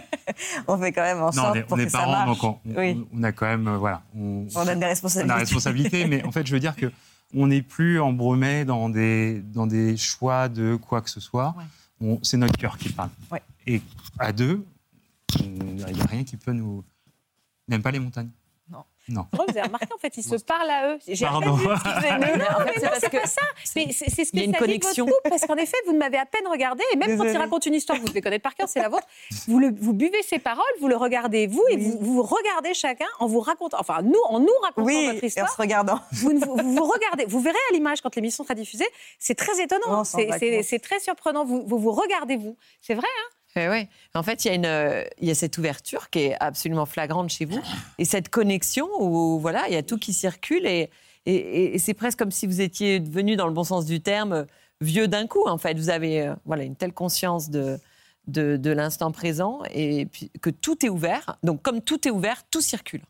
On fait quand même en
Non,
sorte
on est,
pour
on est
que ça
parents,
marche.
donc on, on-
Oui.
on a quand même, euh, voilà, on,
On a des
on
responsabilités.
a responsabilité. mais en fait, je veux dire que on n'est plus embrouillé dans des, dans des choix de quoi que ce soit.
Ouais.
C'est notre cœur qui parle.
Ouais.
Et à deux, il n'y a rien qui peut nous. Même pas les montagnes.
Non.
Vous avez remarqué, en fait, ils se parlent à eux. J'ai
Pardon.
vu ce qu'ils faisaient. Mais non, mais
c'est
non, c'est
que
pas ça. Mais c'est c'est ce
a une connexion.
couple, parce qu'en effet, vous ne m'avez à peine regardé, et même quand il raconte une histoire vous devez connaître par cœur, c'est la vôtre, vous, le- vous buvez ses paroles, vous le regardez vous, et
Oui.
vous, vous regardez chacun en vous racontant, enfin nous, en nous racontant
Oui,
votre
et en
histoire.
se regardant.
Vous, vous, vous regardez, vous verrez à l'image quand l'émission sera diffusée, c'est très étonnant, c'est- très surprenant. Vous vous, vous regardez vous, c'est vrai. hein?
Eh ouais. En fait, il y, a euh, y a cette ouverture qui est absolument flagrante chez vous et cette connexion où voilà, il y a tout qui circule et, c'est presque comme si vous étiez devenu, dans le bon sens du terme, vieux d'un coup. En fait, vous avez euh, voilà une telle conscience de de, l'instant présent et que tout est ouvert. Donc, comme tout est ouvert, tout circule.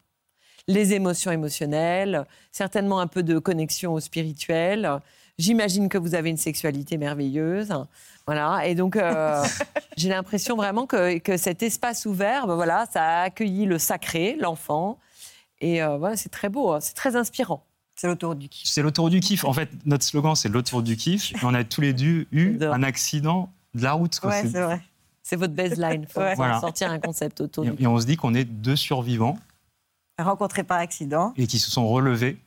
Les émotions émotionnelles, certainement un peu de connexion au spirituel. J'imagine que vous avez une sexualité merveilleuse. Voilà. Et donc, euh, j'ai l'impression vraiment que, que cet espace ouvert, ben voilà, ça a accueilli le sacré, l'enfant. Et euh, voilà, c'est très beau, hein, c'est très inspirant.
C'est l'autoroute du kiff.
C'est l'autoroute du kiff. En fait, notre slogan, c'est l'autoroute du kiff. Et on a tous les deux eu un accident de la route. quoi.
Ouais,
C'est-
c'est vrai.
C'est votre baseline. Il faut
Ouais.
Voilà.
sortir un concept autour du
et, et on se dit qu'on est deux survivants
Rencontré par accident
et qui se sont relevés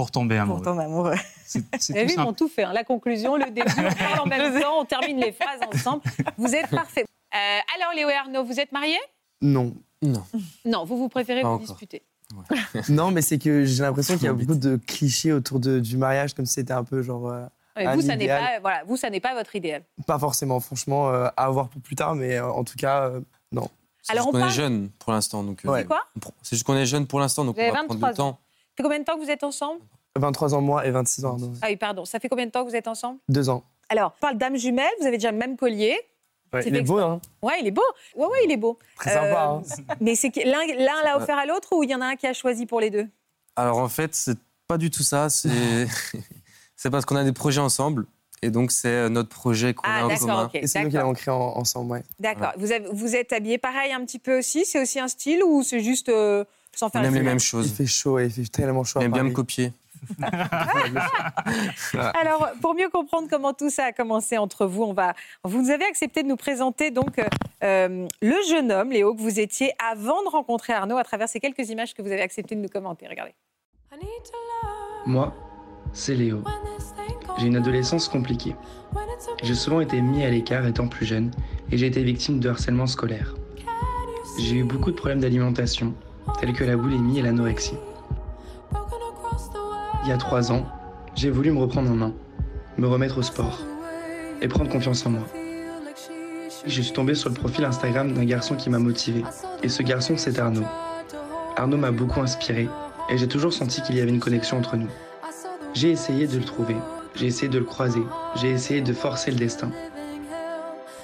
pour tomber
pour
amoureux.
tomber amoureux.
C'est c'est
Vous
tout
vu, ils ont
simple.
tout fait. hein. La conclusion, le début, on parle en même temps, on termine les phrases ensemble. Vous êtes parfait. Euh, alors, Léo et Arnaud, vous êtes mariés?
Non.
Non.
Non, vous vous préférez
Pas
vous
encore.
disputer.
Non, mais c'est que j'ai l'impression qu'il y a beaucoup de clichés autour de- du mariage, comme si c'était un peu genre. euh,
Ouais,
Un
vous, ça n'est pas, voilà, vous, ça n'est pas votre idéal.
pas forcément, franchement, euh, à voir pour plus tard, mais euh, en tout cas, euh, non.
C'est
Alors,
juste
on
qu'on est jeune pour l'instant. donc. euh,
Ouais.
C'est quoi?
on C'est juste qu'on est jeune pour l'instant, donc on va prendre
23
le temps.
Ça fait combien de temps que vous êtes ensemble?
23 ans moi et 26 ans Arnaud.
Ah oui, pardon. Ça fait combien de temps que vous êtes ensemble?
Deux ans.
Alors, on parle d'âme jumelle, vous avez déjà le même collier.
Ouais,
C'est
il est beau, hein
Ouais, il est beau. Ouais, ouais, il est beau.
Très sympa,
Euh,
hein
Mais c'est que l'un l'a offert à l'autre ou il y en a un qui a choisi pour les deux?
Alors en fait, c'est pas du tout ça. C'est c'est parce qu'on a des projets ensemble. Et donc, c'est euh, notre projet qu'on
Ah,
a en commun.
Et c'est nous qui
D'accord.
l'avons créé en- ensemble, ouais.
D'accord. Vous, êtes habillés pareil un petit peu aussi? C'est aussi un style ou c'est juste euh, sans
On
faire
aime les mêmes
Il
choses.
fait chaud, et il fait tellement chaud
On aime bien me copier.
Alors, pour mieux comprendre comment tout ça a commencé entre vous, on va. Vous avez accepté de nous présenter donc euh, euh, le jeune homme, Léo, que vous étiez avant de rencontrer Arnaud, à travers ces quelques images que vous avez accepté de nous commenter. Regardez.
Moi, c'est Léo. J'ai une adolescence compliquée. J'ai souvent été mis à l'écart étant plus jeune et j'ai été victime de harcèlement scolaire. J'ai eu beaucoup de problèmes d'alimentation, tels que la boulimie et l'anorexie. Il y a trois ans, j'ai voulu me reprendre en main, me remettre au sport et prendre confiance en moi. Je suis tombé sur le profil Instagram d'un garçon qui m'a motivé. Et ce garçon, c'est Arnaud. Arnaud m'a beaucoup inspiré et j'ai toujours senti qu'il y avait une connexion entre nous. J'ai essayé de le trouver, j'ai essayé de le croiser, j'ai essayé de forcer le destin.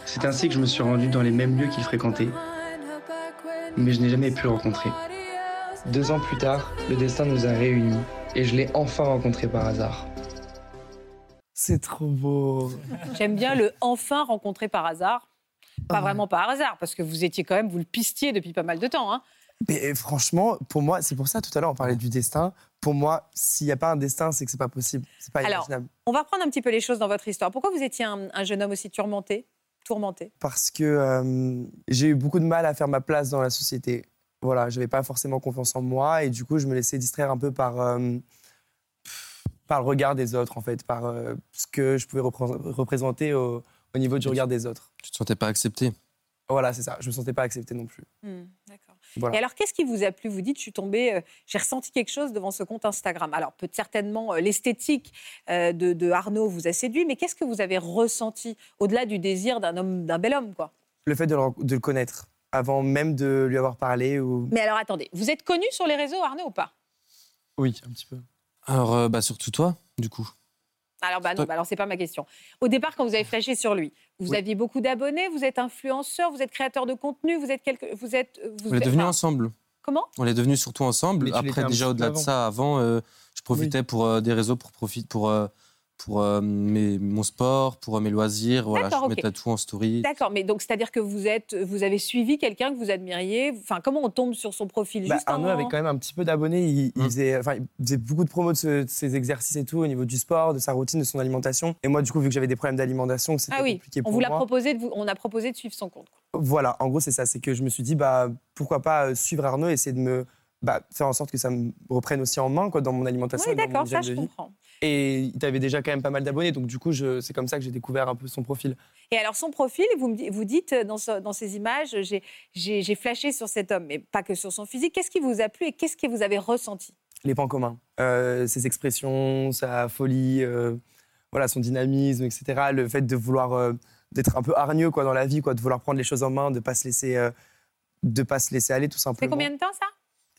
C'est ainsi que je me suis rendu dans les mêmes lieux qu'il fréquentait, mais je n'ai jamais pu le rencontrer. Deux ans plus tard, le destin nous a réunis et je l'ai enfin rencontré par hasard.
C'est trop beau.
J'aime bien le enfin rencontré par hasard. Pas
Ah.
vraiment par hasard, parce que vous étiez quand même, vous le pistiez depuis pas mal de temps. Hein.
Mais franchement, pour moi, c'est pour ça tout à l'heure on parlait du destin. Pour moi, s'il n'y a pas un destin, c'est que c'est pas possible. C'est pas
Alors,
imaginable.
on va reprendre un petit peu les choses dans votre histoire. Pourquoi vous étiez un, un jeune homme aussi tourmenté, tourmenté
Parce que euh, j'ai eu beaucoup de mal à faire ma place dans la société. Voilà, j'avais pas forcément confiance en moi et du coup, je me laissais distraire un peu par, euh, par le regard des autres, en fait, par euh, ce que je pouvais repré- représenter au, au niveau du regard des autres.
Tu te sentais pas accepté
Voilà, c'est ça. Je me sentais pas accepté non plus.
Hmm, D'accord.
Voilà.
Et alors, qu'est-ce qui vous a plu? Vous dites, je suis tombée, euh, j'ai ressenti quelque chose devant ce compte Instagram. Alors, peut certainement euh, l'esthétique euh, de, de Arnaud vous a séduit, mais qu'est-ce que vous avez ressenti au-delà du désir d'un homme, d'un bel homme, quoi?
Le fait de le, de le connaître avant même de lui avoir parlé ou
Mais alors, attendez, vous êtes connu sur les réseaux, Arnaud, ou pas?
Oui, un petit peu.
Alors, euh, bah, surtout toi, du coup.
Alors, bah non, bah alors c'est pas ma question. Au départ, quand vous avez flashé sur lui, vous
Oui.
aviez beaucoup d'abonnés, vous êtes influenceur, vous êtes créateur de contenu, vous êtes quelque, vous êtes, vous
On est devenus
enfin,
ensemble.
Comment?
On est devenus surtout ensemble. Après, déjà au-delà de ça, avant, euh, je profitais pour euh, des réseaux pour profiter pour euh, pour euh, mes- mon sport, pour euh, mes loisirs. Voilà,
D'accord,
je
ok.
mettais tout en story.
D'accord, mais donc c'est-à-dire que vous êtes, vous avez suivi quelqu'un que vous admiriez? Enfin, comment on tombe sur son profil?
Bah,
juste
Arnaud
en-
avait quand même un petit peu d'abonnés. Il, il
Mm.
faisait, enfin, il faisait beaucoup de promos de, ce- de ses exercices et tout au niveau du sport, de sa routine, de son alimentation. Et moi, du coup, vu que j'avais des problèmes d'alimentation, c'était
Ah oui,
compliqué
on
pour
vous l'a
moi.
proposé de vous, on a proposé de suivre son compte.
Voilà, en gros, c'est ça. C'est que je me suis dit, bah, pourquoi pas euh, suivre Arnaud et essayer de me bah, faire en sorte que ça me reprenne aussi en main quoi, dans mon alimentation
Oui,
et dans mon
d'accord, ça je
de vie.
comprends.
Et il avait déjà quand même pas mal d'abonnés, donc du coup, je- c'est comme ça que j'ai découvert un peu son profil.
Et alors son profil, vous, me vous dites euh, dans, ce- dans ces images, j'ai- j'ai j'ai flashé sur cet homme, mais pas que sur son physique. Qu'est-ce qui vous a plu et qu'est-ce que vous avez ressenti?
Les points communs, Euh, ses expressions, sa folie, euh, voilà, son dynamisme, etc. Le fait de vouloir euh, d'être un peu hargneux quoi dans la vie, quoi, de vouloir prendre les choses en main, de pas se laisser, de pas se laisser aller tout
Ça fait
simplement.
combien de temps ça?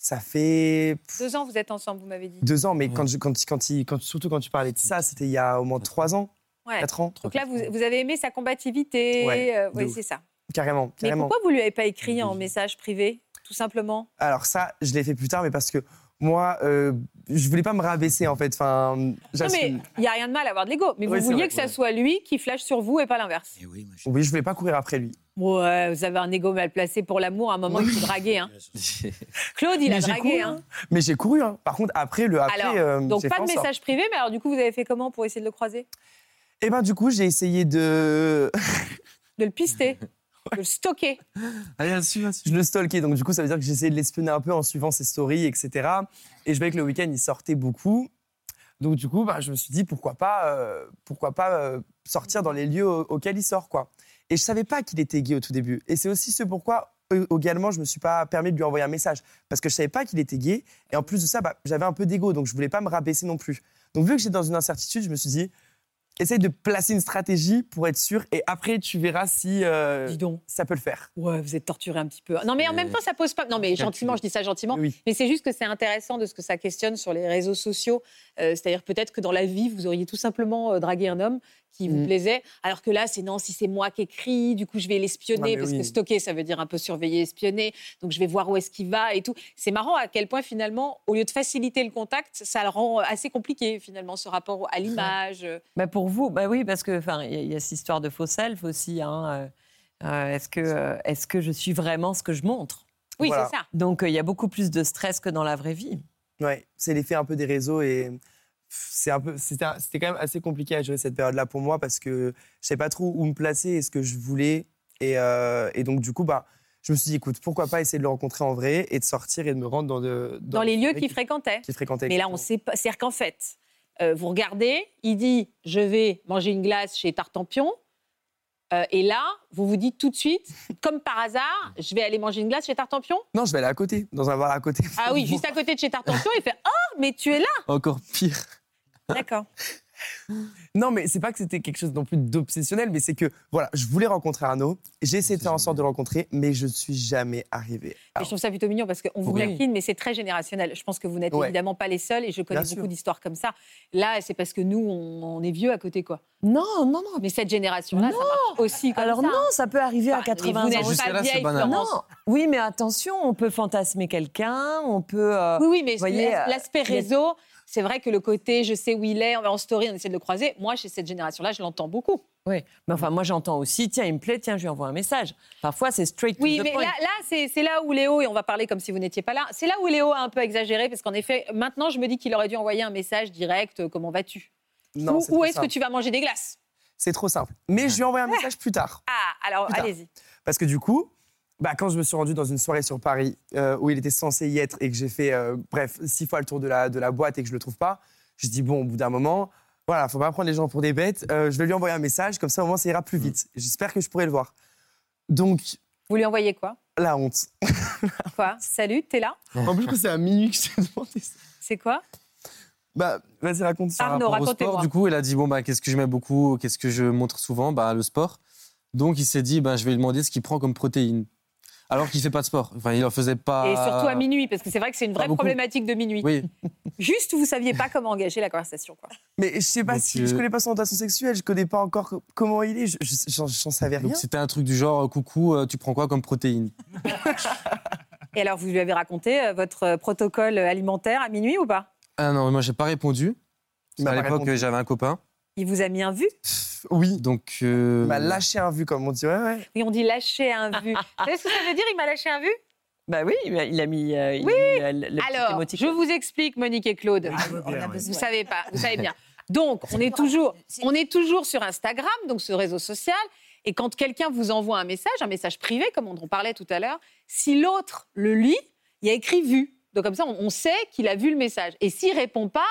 Ça fait
Deux ans vous êtes ensemble, vous m'avez dit.
deux ans, mais
Ouais.
quand, je- quand, quand, il, quand, surtout quand tu parlais de ça, c'était il y a au moins trois ans,
Ouais.
quatre ans,
Donc là, vous, vous avez aimé sa combativité.
Ouais,
euh, oui,
ouf.
c'est ça.
carrément,
Mais
carrément.
pourquoi vous lui avez pas écrit en message privé, tout simplement?
Alors ça, je l'ai fait plus tard, mais parce que moi, euh, je voulais pas me rabaisser en fait. Enfin,
Non, mais il n'y a rien de mal à avoir de l'ego. Mais vous
Oui,
vouliez
vrai,
que ça
ouais.
soit lui qui flash sur vous et pas l'inverse.
Et oui, moi, je-
Oui, je voulais pas courir après lui.
Ouais, vous avez un ego mal placé pour l'amour. À un moment, il faut draguer. Hein. Claude, il
Mais
a
j'ai
dragué.
couru,
Hein.
Mais j'ai couru. hein. Par contre, après le après,
Alors,
euh,
donc pas de message privé, mais alors du coup, vous avez fait comment pour essayer de le croiser?
Et ben du coup, j'ai essayé de,
De le pister, de le stocker.
Allez, assume, assume.
je le stalkais. Donc du coup, ça veut dire que j'ai essayé de l'espionner un peu en suivant ses stories, etc. Et je voyais que le week-end, il sortait beaucoup. Donc du coup, bah, je me suis dit pourquoi pas, euh, pourquoi pas euh, sortir dans les lieux au- auxquels il sort, quoi. Et je savais pas qu'il était gay au tout début. Et c'est aussi ce pourquoi euh, également je me suis pas permis de lui envoyer un message parce que je savais pas qu'il était gay. Et en plus de ça, bah, j'avais un peu d'ego, donc je voulais pas me rabaisser non plus. Donc vu que j'étais dans une incertitude, je me suis dit essaye de placer une stratégie pour être sûr. Et après, tu verras si euh,
Dis donc.
ça peut le faire.
Ouais, vous êtes torturé un petit peu. Non, mais en même temps, ça pose pas. Non, mais gentiment, je dis ça gentiment.
Oui.
Mais c'est juste que c'est intéressant de ce que ça questionne sur les réseaux sociaux. Euh, C'est-à-dire peut-être que dans la vie, vous auriez tout simplement euh, dragué un homme qui vous
Mm.
plaisait, alors que là, c'est non, si c'est moi qui écris, du coup, je vais l'espionner,
Ah,
parce
oui.
que stocker, ça veut dire un peu surveiller, espionner. Donc, je vais voir où est-ce qu'il va et tout. C'est marrant à quel point, finalement, au lieu de faciliter le contact, ça le rend assez compliqué, finalement, ce rapport à l'image.
Bah pour vous, bah oui, parce que enfin, il y, a- il y a cette histoire de faux self aussi. Hein, euh, euh, est-ce que euh, est-ce que je suis vraiment ce que je montre?
Oui,
Voilà.
c'est ça.
Donc euh, il y a beaucoup plus de stress que dans la vraie vie.
Ouais, c'est l'effet un peu des réseaux et c'était, quand même assez compliqué à gérer cette période-là pour moi parce que je savais pas trop où me placer et ce que je voulais et, euh, et donc du coup bah je me suis dit écoute pourquoi pas essayer de le rencontrer en vrai et de sortir et de me rendre dans, de,
Dans les lieux qu'il fréquentait.
fréquentait.
Mais là, on sait pas. C'est-à-dire qu'en fait, euh, vous regardez, il dit je vais manger une glace chez Tartampion. Euh, et là, vous vous dites tout de suite, comme par hasard, je vais aller manger une glace chez Tartampion
Non, je vais aller à côté, dans un bar à côté.
Ah oui, juste à côté de chez Tartampion, il fait Oh, mais tu es là
Encore pire.
D'accord.
Non, mais c'est pas que c'était quelque chose non plus d'obsessionnel, mais c'est que, voilà, je voulais rencontrer Arnaud, j'ai essayé de faire en sorte de le rencontrer, mais je suis jamais arrivé.
Et je trouve ça plutôt mignon parce qu'on vous
Oui.
laquine, mais c'est très générationnel. Je pense que vous n'êtes
Ouais.
évidemment pas les seuls et je connais
Bien
beaucoup d'histoires comme ça. Là, c'est parce que nous, on, on est vieux à côté, quoi.
Non, non, non.
Mais cette génération-là, ça marche aussi comme
Alors
ça.
non, ça peut arriver à
Enfin, mais
80
vous
ans.
n'êtes
Jusqu'à
pas
là, c'est
vieille,
banal.
Florence.
Non, oui, mais attention, on peut fantasmer quelqu'un, on peut. euh,
Oui, oui, mais
voyez,
l'as-
euh,
l'aspect
il y a-
réseau, c'est vrai que le côté je sais où il est, on va en story, on essaie de le croiser. Moi, chez cette génération-là, je l'entends beaucoup.
Oui, mais enfin, moi j'entends aussi, tiens, il me plaît, tiens, je lui envoie un message. Parfois, c'est straight
Oui,
to the
mais
point.
là, là c'est c'est là où Léo, et on va parler comme si vous n'étiez pas là, c'est là où Léo a un peu exagéré, parce qu'en effet, maintenant, je me dis qu'il aurait dû envoyer un message direct, euh, comment vas-tu?
Non,
Ou
c'est
où
trop
est-ce que
simple.
tu vas manger des glaces?
C'est trop simple. Mais je lui ai envoyé un message plus tard.
Ah, alors
Plus tard.
allez-y.
Parce que du coup, bah, quand je me suis rendu dans une soirée sur Paris euh, où il était censé y être et que j'ai fait, euh, bref, six fois le tour de la, de la boîte et que je le trouve pas, je dis bon, au bout d'un moment, voilà, faut pas prendre les gens pour des bêtes. euh, je vais lui envoyer un message, comme ça au moins ça ira plus vite. J'espère que je pourrai le voir. Donc,
Vous lui envoyez quoi?
La honte.
Quoi? Salut, t'es là?
En plus, c'est à minuit que je t'ai demandé ça.
C'est quoi?
Bah, vas-y, raconte ça.
Arnaud, racontez-moi.
sport, du coup, il a dit bon bah qu'est-ce que je mets beaucoup, qu'est-ce que je montre souvent, bah le sport. Donc il s'est dit bah je vais lui demander ce qu'il prend comme protéines. Alors qu'il fait pas de sport. Enfin, il en faisait pas.
Et surtout à minuit, parce que c'est vrai que c'est une vraie problématique de minuit.
Oui.
Juste, vous saviez pas comment engager la conversation. Quoi.
Mais je sais pas
Donc,
si
euh,
je connais pas son orientation sexuelle, je connais pas encore co- comment il est, je- j'en savais rien.
Donc c'était un truc du genre euh, coucou, euh, tu prends quoi comme protéines
Et alors, vous lui avez raconté euh, votre euh, protocole alimentaire à minuit ou pas?
Ah non, moi j'ai pas répondu. À l'époque, j'avais un copain.
Il vous a mis un vu?
Oui.
Donc. euh,
Il m'a lâché un vu, comme on dit. Ouais, ouais.
Oui, on dit lâcher un vu. Vous savez ce que ça veut dire Il m'a lâché un vu?
Bah oui, il a- mis. euh, il
Oui.
a mis, euh, le- le petit
Alors, je vous explique, Monique et Claude. Vous savez pas, vous savez bien. Donc, on est toujours, on est toujours sur Instagram, donc ce réseau social. Et quand quelqu'un vous envoie un message, un message privé, comme on en parlait tout à l'heure, si l'autre le lit, il y a écrit vu. Donc comme ça, on, on sait qu'il a vu le message. Et s'il répond pas,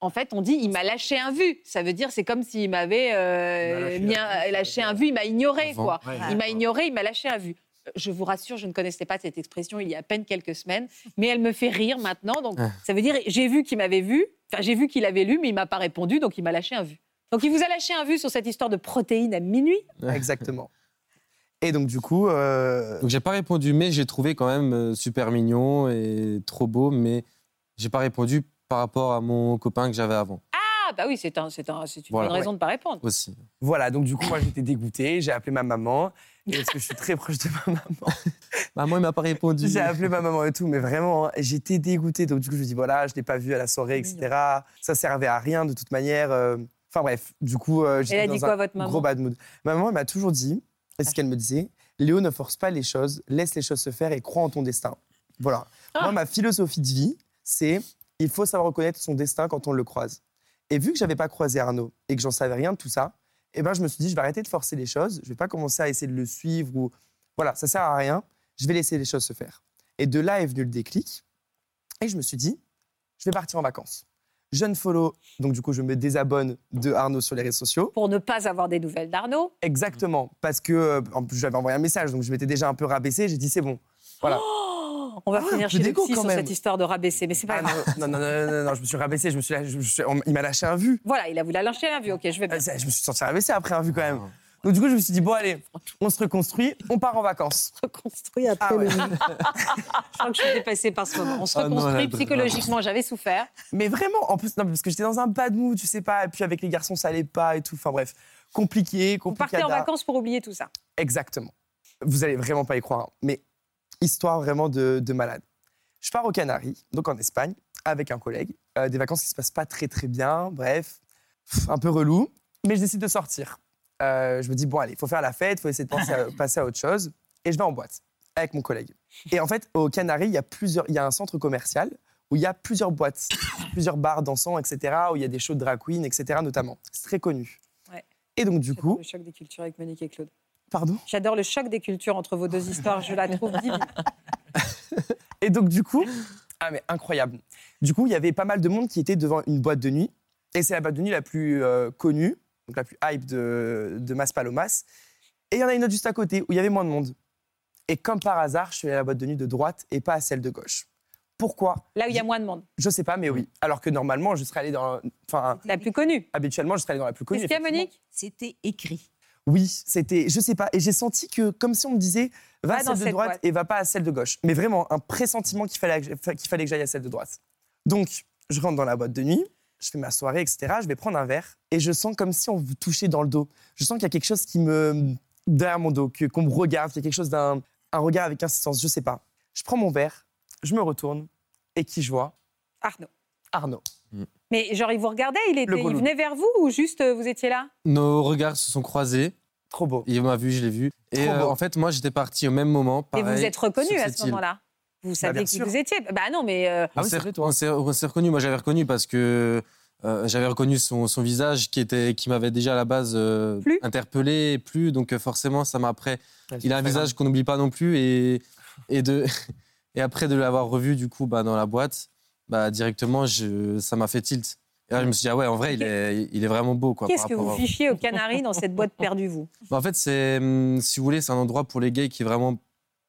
en fait, on dit il m'a lâché un vu. Ça veut dire c'est comme s'il m'avait euh,
lâché
mis un- lâché un vu, il m'a ignoré
Avant.
quoi.
Ouais.
Il m'a ignoré, il m'a lâché un vu. Je vous rassure, je ne connaissais pas cette expression il y a à peine quelques semaines, mais elle me fait rire maintenant. Donc,
Ah.
ça veut dire j'ai vu qu'il m'avait vu, enfin j'ai vu qu'il avait lu, mais il m'a pas répondu, donc il m'a lâché un vu. Donc, il vous a lâché un vu sur cette histoire de protéines à minuit.
Exactement. Et donc, du coup, euh,
Donc j'ai pas répondu, mais j'ai trouvé quand même euh, super mignon et trop beau, mais j'ai pas répondu par rapport à mon copain que j'avais avant
Ah bah oui, c'est un, c'est un, c'est une
Voilà.
bonne raison de pas répondre.
aussi.
voilà. Donc, du coup, moi, j'étais dégoûté. J'ai appelé ma maman. Et parce que je suis très proche de ma maman?
Maman, il m'a pas répondu.
J'ai appelé ma maman et tout, mais vraiment, hein, j'étais dégoûté. Donc, du coup, je me dis, voilà, je l'ai pas vu à la soirée, etc. Ça servait à rien de toute manière. euh. Enfin, bref, du coup, euh, j'étais dans
dit quoi,
un
votre maman?
gros bad mood. Ma maman, elle m'a toujours dit, et ce qu'elle me disait, Léo, ne force pas les choses, laisse les choses se faire et crois en ton destin. Voilà.
Ah.
Moi, ma philosophie de vie, c'est il faut savoir reconnaître son destin quand on le croise. Et vu que j'avais pas croisé Arnaud et que j'en savais rien de tout ça, eh ben, je me suis dit, je vais arrêter de forcer les choses. Je vais pas commencer à essayer de le suivre ou voilà, ça sert à rien. Je vais laisser les choses se faire. Et de là est venu le déclic. Et je me suis dit, je vais partir en vacances. Je ne follow, donc du coup, je me désabonne de Arnaud sur les réseaux sociaux.
Pour ne pas avoir des nouvelles d'Arnaud.
Exactement, parce que euh, en plus, j'avais envoyé un message, donc je m'étais déjà un peu rabaissé. J'ai dit, c'est bon. Voilà.
Oh, on va
Ah
finir chez
quand
sur cette histoire de rabaisser, mais c'est pas
Ah,
grave.
non, non, non, non, non, non, je me suis rabaissé. Je me suis, il m'a lâché un vu.
Voilà, il a voulu lâcher un vu, ok, je vais bien.
Euh, Je me suis senti rabaissé après un vu quand même. Donc du coup, je me suis dit, bon, allez, on se reconstruit, on part en vacances.
reconstruit après
Ah ouais.
le Je crois que je suis dépassée par ce moment. On se
Ah non,
reconstruit psychologiquement, j'avais souffert.
Mais vraiment, en plus, non, parce que j'étais dans un bad mood, tu sais pas, et puis avec les garçons, ça allait pas et tout. Enfin bref, compliqué,
Vous
compliqué.
partez en vacances pour oublier tout ça.
Exactement. Vous allez vraiment pas y croire, hein. mais histoire vraiment de, de malade. Je pars aux Canaries, donc en Espagne, avec un collègue. Euh, des vacances qui se passent pas très très bien, bref, pff, un peu relou. Mais je décide de sortir. Euh, je me dis, bon, allez, il faut faire la fête, il faut essayer de penser à- passer à autre chose. Et je vais en boîte avec mon collègue. Et en fait, aux Canaries, il y a, plusieurs, il y a un centre commercial où il y a plusieurs boîtes, plusieurs bars dansants, etc., où il y a des shows de drag queen, etc., notamment. C'est très connu.
Ouais.
Et donc, du coup,
Le choc des cultures avec Monique et Claude.
Pardon
J'adore le choc des cultures entre vos deux histoires, je la trouve divine.
Et donc, du coup, ah, mais incroyable. Du coup, il y avait pas mal de monde qui était devant une boîte de nuit. Et c'est la boîte de nuit la plus euh, connue donc la plus hype de, de Maspalomas. Et il y en a une autre juste à côté où il y avait moins de monde. Et comme par hasard, je suis allé à la boîte de nuit de droite et pas à celle de gauche. Pourquoi?
Là où il y a moins de monde.
Je sais pas, mais oui. Alors que normalement, je serais allé dans. Enfin,
La plus connue.
habituellement, je serais allé dans la plus connue.
Qu'est-ce qu'il y a. Monique?
C'était écrit.
Oui, c'était, je sais pas, et j'ai senti que comme si on me disait, va
Va
à celle de droite et va pas à celle de gauche. Mais vraiment, un pressentiment qu'il fallait, qu'il fallait que j'aille à celle de droite. Donc, je rentre dans la boîte de nuit, je fais ma soirée, etc. Je vais prendre un verre et je sens comme si on me touchait dans le dos. Je sens qu'il y a quelque chose qui me derrière mon dos, que qu'on me regarde, qu'il y a quelque chose d'un un regard avec insistance. Je sais pas. Je prends mon verre, je me retourne et qui je vois?
Arnaud.
Arnaud.
Mais genre, il vous regardait, il, était, il venait vers vous ou juste euh, vous étiez là?
Nos regards se sont croisés.
Trop beau.
Il m'a vu, je l'ai vu. Et euh, en fait, moi, j'étais parti au même moment.
Et vous êtes reconnu à ce moment-là? Vous saviez
bien
qui
sûr.
vous étiez? Bah non, mais euh,
Ah
On
oui,
s'est- reconnu. Moi, j'avais reconnu parce que euh, j'avais reconnu son, son visage qui, était, qui m'avait déjà à la base euh, interpellé et plu. Donc, forcément, ça m'a après.
Ouais,
Il a un visage qu'on n'oublie pas non plus. Et, et, de, et après de l'avoir revu, du coup, bah, dans la boîte, bah, directement, je, ça m'a fait tilt. Et là, je me suis dit, ah ouais, en vrai, il est, il est vraiment beau. Quoi,
qu'est-ce que vous
à-
fichiez aux Canaries dans cette boîte perdue, vous?
Bah, En fait, c'est, hum, si vous voulez, c'est un endroit pour les gays qui est vraiment,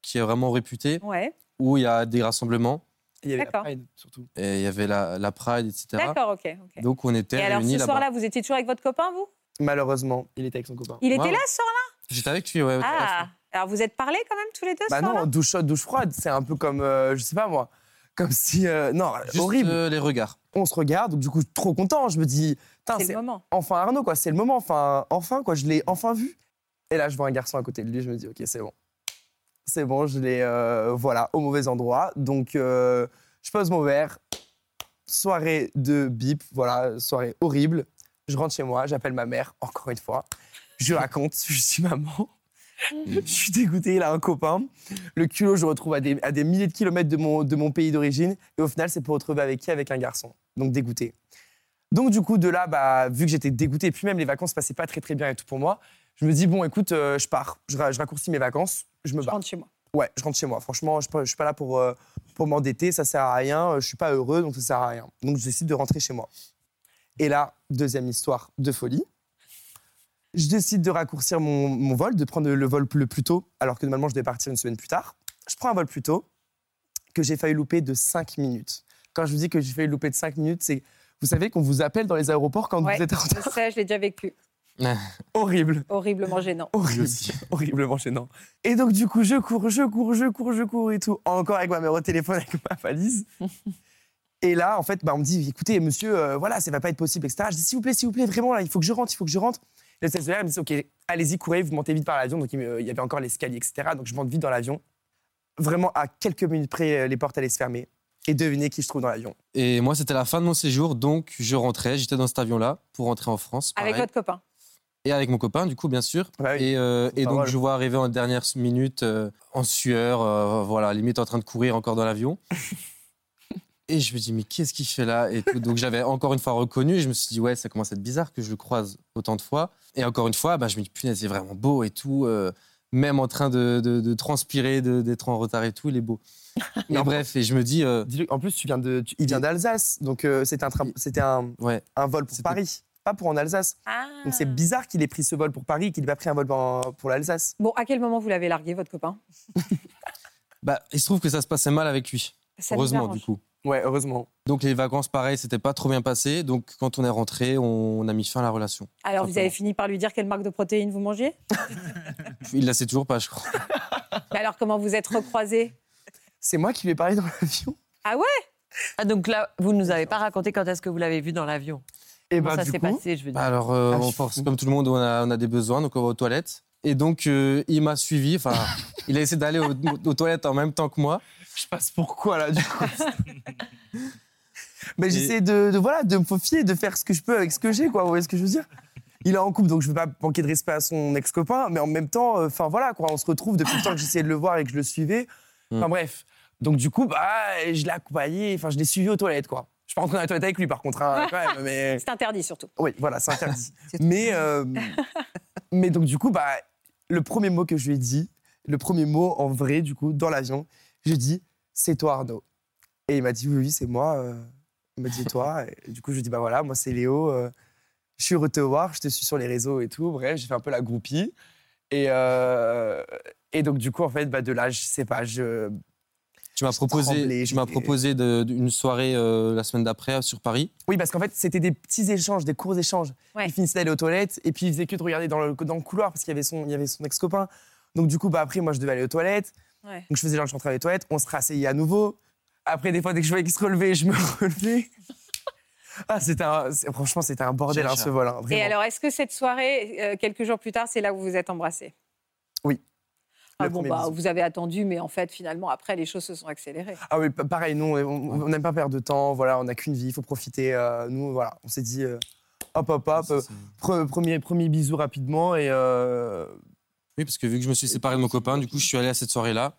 qui est vraiment réputé,
Ouais,
où il y a des rassemblements.
Il y avait la. Pride, surtout.
Et il y avait la, la Pride, etc.
d'accord, ok. ok.
Donc, on était
Et alors, ce
là-bas.
soir-là, vous étiez toujours avec votre copain, vous?
Malheureusement, il était avec son copain.
Il était
Ouais,
là ce soir-là?
J'étais avec lui, ouais.
Ah. Alors, vous êtes parlé quand même tous les deux ce
Bah
soir-là?
non, douche chaude, douche froide, c'est un peu comme, euh, je sais pas moi, comme si, euh, non,
Juste,
horrible.
euh, les regards.
On se regarde, donc du coup, trop content. Je me dis,
C'est
c'est
le moment.
enfin Arnaud, quoi, c'est le moment, enfin, enfin, quoi, je l'ai enfin vu. Et là, je vois un garçon à côté de lui, je me dis, ok, c'est bon. C'est bon, je l'ai, euh, voilà, au mauvais endroit. Donc, euh, je pose mon verre, soirée de bip, voilà, soirée horrible. Je rentre chez moi, j'appelle ma mère, encore une fois. Je lui raconte, je dis, maman, je suis dégoûté, il a un copain. Le culot, je le retrouve à des, à des milliers de kilomètres de mon, de mon pays d'origine. Et au final, c'est pour retrouver avec qui? Avec un garçon. Donc dégoûté. Donc du coup, de là, bah, vu que j'étais dégoûté, et puis même les vacances passaient pas très très bien et tout pour moi, je me dis, bon, écoute, euh, je pars. Je, ra- je raccourcis mes vacances, je me
Je
barre.
rentre chez moi.
Ouais, je rentre chez moi. Franchement, je ne suis pas là pour, euh, pour m'endetter, ça sert à rien. Je suis pas heureux, donc ça sert à rien. Donc je décide de rentrer chez moi. Et là, deuxième histoire de folie. Je décide de raccourcir mon, mon vol, de prendre le vol le plus tôt, alors que normalement je devais partir une semaine plus tard. Je prends un vol plus tôt, que j'ai failli louper de 5 minutes. Quand je vous dis que j'ai failli louper de 5 minutes, c'est. Vous savez qu'on vous appelle dans les aéroports quand
Ouais,
vous êtes en
je
retard.
sais, je l'ai déjà vécu.
Horrible.
Horriblement gênant.
Horrible. Horriblement gênant. Et donc, du coup, je cours, je cours, je cours, je cours et tout. Encore avec ma mère au téléphone, avec ma valise. et là, en fait, bah, on me dit écoutez, monsieur, euh, voilà, ça va pas être possible, etc. Je dis s'il vous plaît, s'il vous plaît, vraiment, là, il faut que je rentre, il faut que je rentre. Le stagiaire me dit ok, allez-y, courez, vous montez vite par l'avion. Donc, il il y avait encore l'escalier, etc. Donc, je monte vite dans l'avion. Vraiment, à quelques minutes près, euh, les portes allaient se fermer. Et devinez qui je trouve dans l'avion.
Et moi, c'était la fin de mon séjour, donc je rentrais. J'étais dans cet avion-là pour rentrer en France.
Avec votre copain.
Et avec mon copain, du coup, bien sûr.
Bah oui.
Et, euh, et donc, je vois arriver en dernière minute, euh, en sueur, euh, voilà, limite en train de courir encore dans l'avion. et je me dis, mais qu'est-ce qu'il fait là et tout. Donc, j'avais encore une fois reconnu. Et je me suis dit, ouais, ça commence à être bizarre que je le croise autant de fois. Et encore une fois, bah, je me dis, punaise, il est vraiment beau et tout. euh, même en train de, de- de transpirer, de- d'être en retard et tout, il est beau.
Mais
et
en-
bref, et je me dis, euh,
Dis-le, En plus, tu viens de, tu- il vient d'Alsace. Donc, euh, c'était un, train- c'était un,
ouais,
un vol pour
C'était-
Paris, pas pour en Alsace.
Ah.
Donc c'est bizarre qu'il ait pris ce vol pour Paris et qu'il n'ait pas pris un vol pour l'Alsace.
Bon, à quel moment vous l'avez largué, votre copain?
Bah, il se trouve que ça se passait mal avec lui.
Ça
heureusement, du coup.
Ouais, heureusement.
Donc les vacances, pareil, c'était pas trop bien passé. Donc quand on est rentré, on a mis fin à la relation.
Alors, vous avez fini par lui dire quelle marque de protéines vous mangez?
Il la sait toujours pas, je crois.
Mais alors, comment vous êtes recroisés?
C'est moi qui lui ai parlé dans l'avion.
Ah ouais?
Ah, donc là, vous nous avez pas raconté quand est-ce que vous l'avez vu dans l'avion?
Et
Comment
bah,
ça
du
s'est
coup,
passé, je veux dire?
Alors, euh,
Ah,
on force, comme tout le monde, on a, on a des besoins, donc on va aux toilettes. Et donc, euh, il m'a suivi. Enfin, il a essayé d'aller aux, aux toilettes en même temps que moi.
Je passe pourquoi là, du coup Mais j'essaie de, de, voilà, de me faufiler, de faire ce que je peux avec ce que j'ai, quoi. Vous voyez ce que je veux dire? Il est en couple, donc je veux pas manquer de respect à son ex-copain, mais en même temps, euh, enfin voilà, quoi. On se retrouve depuis le temps que j'essayais de le voir et que je le suivais. Enfin
Mm.
bref. Donc du coup, bah, je l'ai accompagné, enfin, je l'ai suivi aux toilettes, quoi. Je suis pas rentré dans la toilette avec lui, par contre, hein, quand même, mais.
C'est interdit surtout.
Oui, voilà, c'est interdit. mais, euh, mais donc, du coup, bah, le premier mot que je lui ai dit, le premier mot en vrai, du coup, dans l'avion, je lui ai dit C'est toi, Arnaud. Et il m'a dit Oui, oui, c'est moi. euh. Il m'a dit Et toi. Et du coup, je lui ai dit Bah voilà, moi, c'est Léo. euh, Je suis heureux de te voir, je te suis sur les réseaux et tout. Bref, j'ai fait un peu la groupie. Et, euh, et donc, du coup, en fait, bah, de là, je sais pas, je.
Tu m'as proposé, tu m'as proposé de- d'une soirée euh, la semaine d'après sur Paris.
Oui, parce qu'en fait, c'était des petits échanges, des courts échanges.
Ouais.
Il finissait d'aller aux toilettes et puis il faisait que de regarder dans le, dans le couloir parce qu'il y avait son, il y avait son ex-copain. Donc, du coup, bah, après, moi, je devais aller aux toilettes.
Ouais.
Donc, je faisais genre, je rentrais dans les toilettes, on se rasseyait à nouveau. Après, des fois, dès que je voyais qu'il se relevait, je me relevais. ah, c'était un- franchement, c'était un bordel, hein, ce vol. hein,
Et alors, est-ce que cette soirée, euh, quelques jours plus tard, c'est là où vous vous êtes embrassés?
Oui.
Ah
Le
bon, bah, vous avez attendu, mais en fait, finalement, après, les choses se sont accélérées.
Ah oui, pa- pareil, nous, on n'aime pas perdre de temps. Voilà, on n'a qu'une vie, il faut profiter. euh, nous, voilà, on s'est dit, euh, hop, hop, hop, premier, premier bisou rapidement et.
Oui, parce que vu que je me suis séparé de mon copain, du coup, je suis allé à cette soirée-là.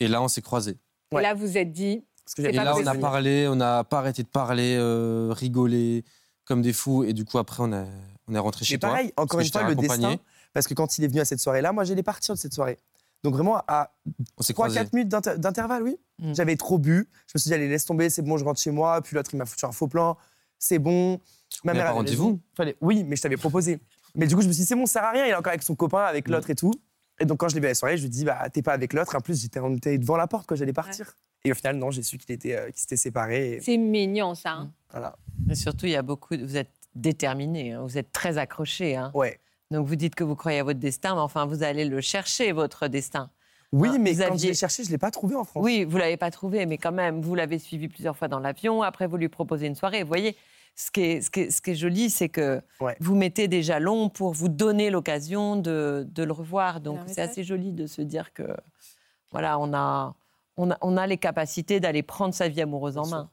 Et là, on s'est croisés.
Ouais.
Et là, vous êtes dit,
parce que
C'est
Et là, on a parlé, on n'a pas arrêté de parler, euh, rigoler comme des fous. Et du coup, après, on, a, on est rentré chez
Mais
toi.
pareil, encore une fois,
t'ai
le destin. Parce que quand il est venu à cette soirée-là, moi, j'allais partir de cette soirée. Donc vraiment, à
On s'est croisés.
3-4 minutes d'inter- d'intervalle, oui.
Mm.
J'avais trop bu. Je me suis dit, allez, laisse tomber, c'est bon, je rentre chez moi. Puis l'autre, il m'a foutu un faux plan. C'est bon. Ma
Mais
mère
pas
avait
rendez-vous.
Oui, mais je t'avais proposé. Mais du coup, je me suis dit, c'est bon, ça sert à rien. Il est encore avec son copain, avec
Mm.
l'autre et tout. Et donc, quand je l'ai vu à la soirée, je lui ai dit, bah, t'es pas avec l'autre. En plus, j'étais on était devant la porte quand j'allais partir. Et au final, non, j'ai su qu'il était, euh, qu'ils s'étaient séparés. et
c'est mignon, ça. hein.
voilà.
Et surtout, il y a beaucoup. de- Vous êtes déterminé, hein, vous êtes très accroché. hein.
Ouais.
Donc vous dites que vous croyez à votre destin, mais enfin, vous allez le chercher, votre destin.
Oui,
Ah,
mais
vous
quand je
aviez-
l'ai cherché, je l'ai pas trouvé en France.
Oui, vous l'avez pas trouvé, mais quand même, vous l'avez suivi plusieurs fois dans l'avion. Après, vous lui proposez une soirée. Vous voyez, ce qui est, ce qui est, ce qui est joli, c'est que
Ouais.
vous mettez des jalons pour vous donner l'occasion de, de le revoir. Donc c'est assez joli de se dire que voilà, on a, on a, on a les capacités d'aller prendre sa vie amoureuse en main.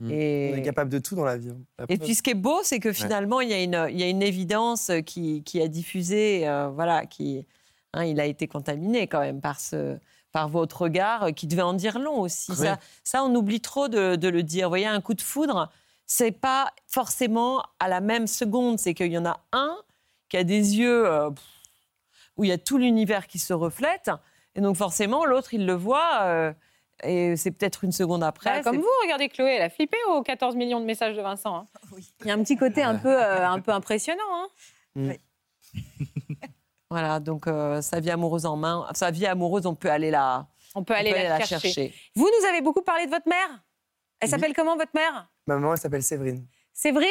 Mm.
Et,
On est capable de tout dans la vie. hein. La
et puis ce qui est beau, c'est que finalement, il y, a une- il y a une évidence qui, qui a diffusé, euh, voilà, qui, hein, il a été contaminé quand même par, ce, par votre regard, euh, qui devait en dire long aussi. Ça, on oublie trop de, de le dire. Vous voyez, un coup de foudre, c'est pas forcément à la même seconde. C'est qu'il y en a un qui a des yeux euh, où il y a tout l'univers qui se reflète, et donc forcément, l'autre, il le voit. euh, et c'est peut-être une seconde après.
Bah, comme vous, regardez Chloé, elle a flippé aux 14 millions de messages de Vincent. hein. Il y a un petit côté un peu, euh, un peu impressionnant. hein.
Voilà, donc euh, sa vie amoureuse en main. Sa vie amoureuse, on peut aller la,
On peut
on
aller
peut
la, chercher. Vous nous avez beaucoup parlé de votre mère? Elle
Oui.
s'appelle comment, votre mère?
Ma maman, elle s'appelle Séverine.
Séverine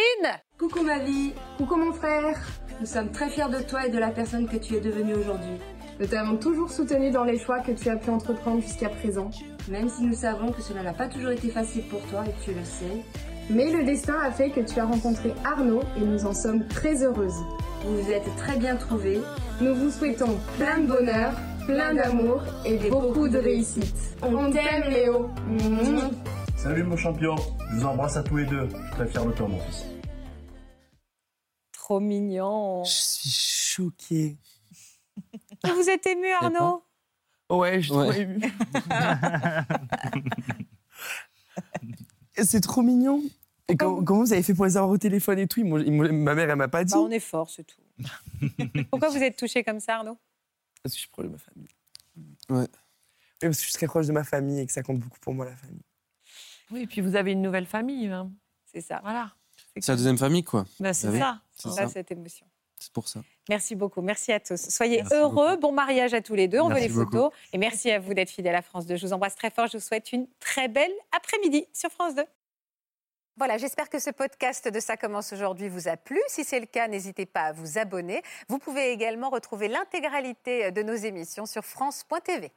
Coucou ma vie, coucou mon frère. Nous sommes très fiers de toi et de la personne que tu es devenue aujourd'hui.
Nous t'avons toujours soutenu dans les choix que tu as pu entreprendre jusqu'à présent.
Même si nous savons que cela n'a pas toujours été facile pour toi et tu le sais,
Mais le destin a fait que tu as rencontré Arnaud et nous en sommes très heureuses.
vous vous êtes très bien trouvés.
Nous vous souhaitons plein de bonheur, plein d'amour et beaucoup de réussite. On t'aime Léo.
Salut mon champion, je vous embrasse à tous les deux. Je suis très fier de toi mon fils.
Trop mignon.
Je suis choqué.
Vous êtes ému, Arnaud
Ouais, je suis
Ouais.
trop ému. C'est trop mignon. Et comment vous avez fait pour les avoir au téléphone et tout Ils ils Ma mère, elle m'a pas dit.
Bah, On est fort, c'est tout. Pourquoi vous êtes touché comme ça, Arnaud
Parce que je suis proche de ma famille.
Ouais.
Oui, parce que je suis très proche de ma famille et que ça compte beaucoup pour moi, la famille.
Oui, et puis vous avez une nouvelle famille. hein.
C'est ça.
Voilà.
C'est la deuxième famille, quoi.
Ben, c'est ça.
C'est Ça,
cette émotion.
C'est pour ça.
Merci beaucoup. Merci à tous. Soyez
Merci
heureux. Bon mariage à tous les deux. On
Merci
veut les
beaucoup.
photos. Et merci à vous d'être fidèles à France 2. Je vous embrasse très fort. Je vous souhaite une très belle après-midi sur France 2. Voilà, j'espère que ce podcast de Ça commence aujourd'hui vous a plu. Si c'est le cas, n'hésitez pas à vous abonner. Vous pouvez également retrouver l'intégralité de nos émissions sur France.tv.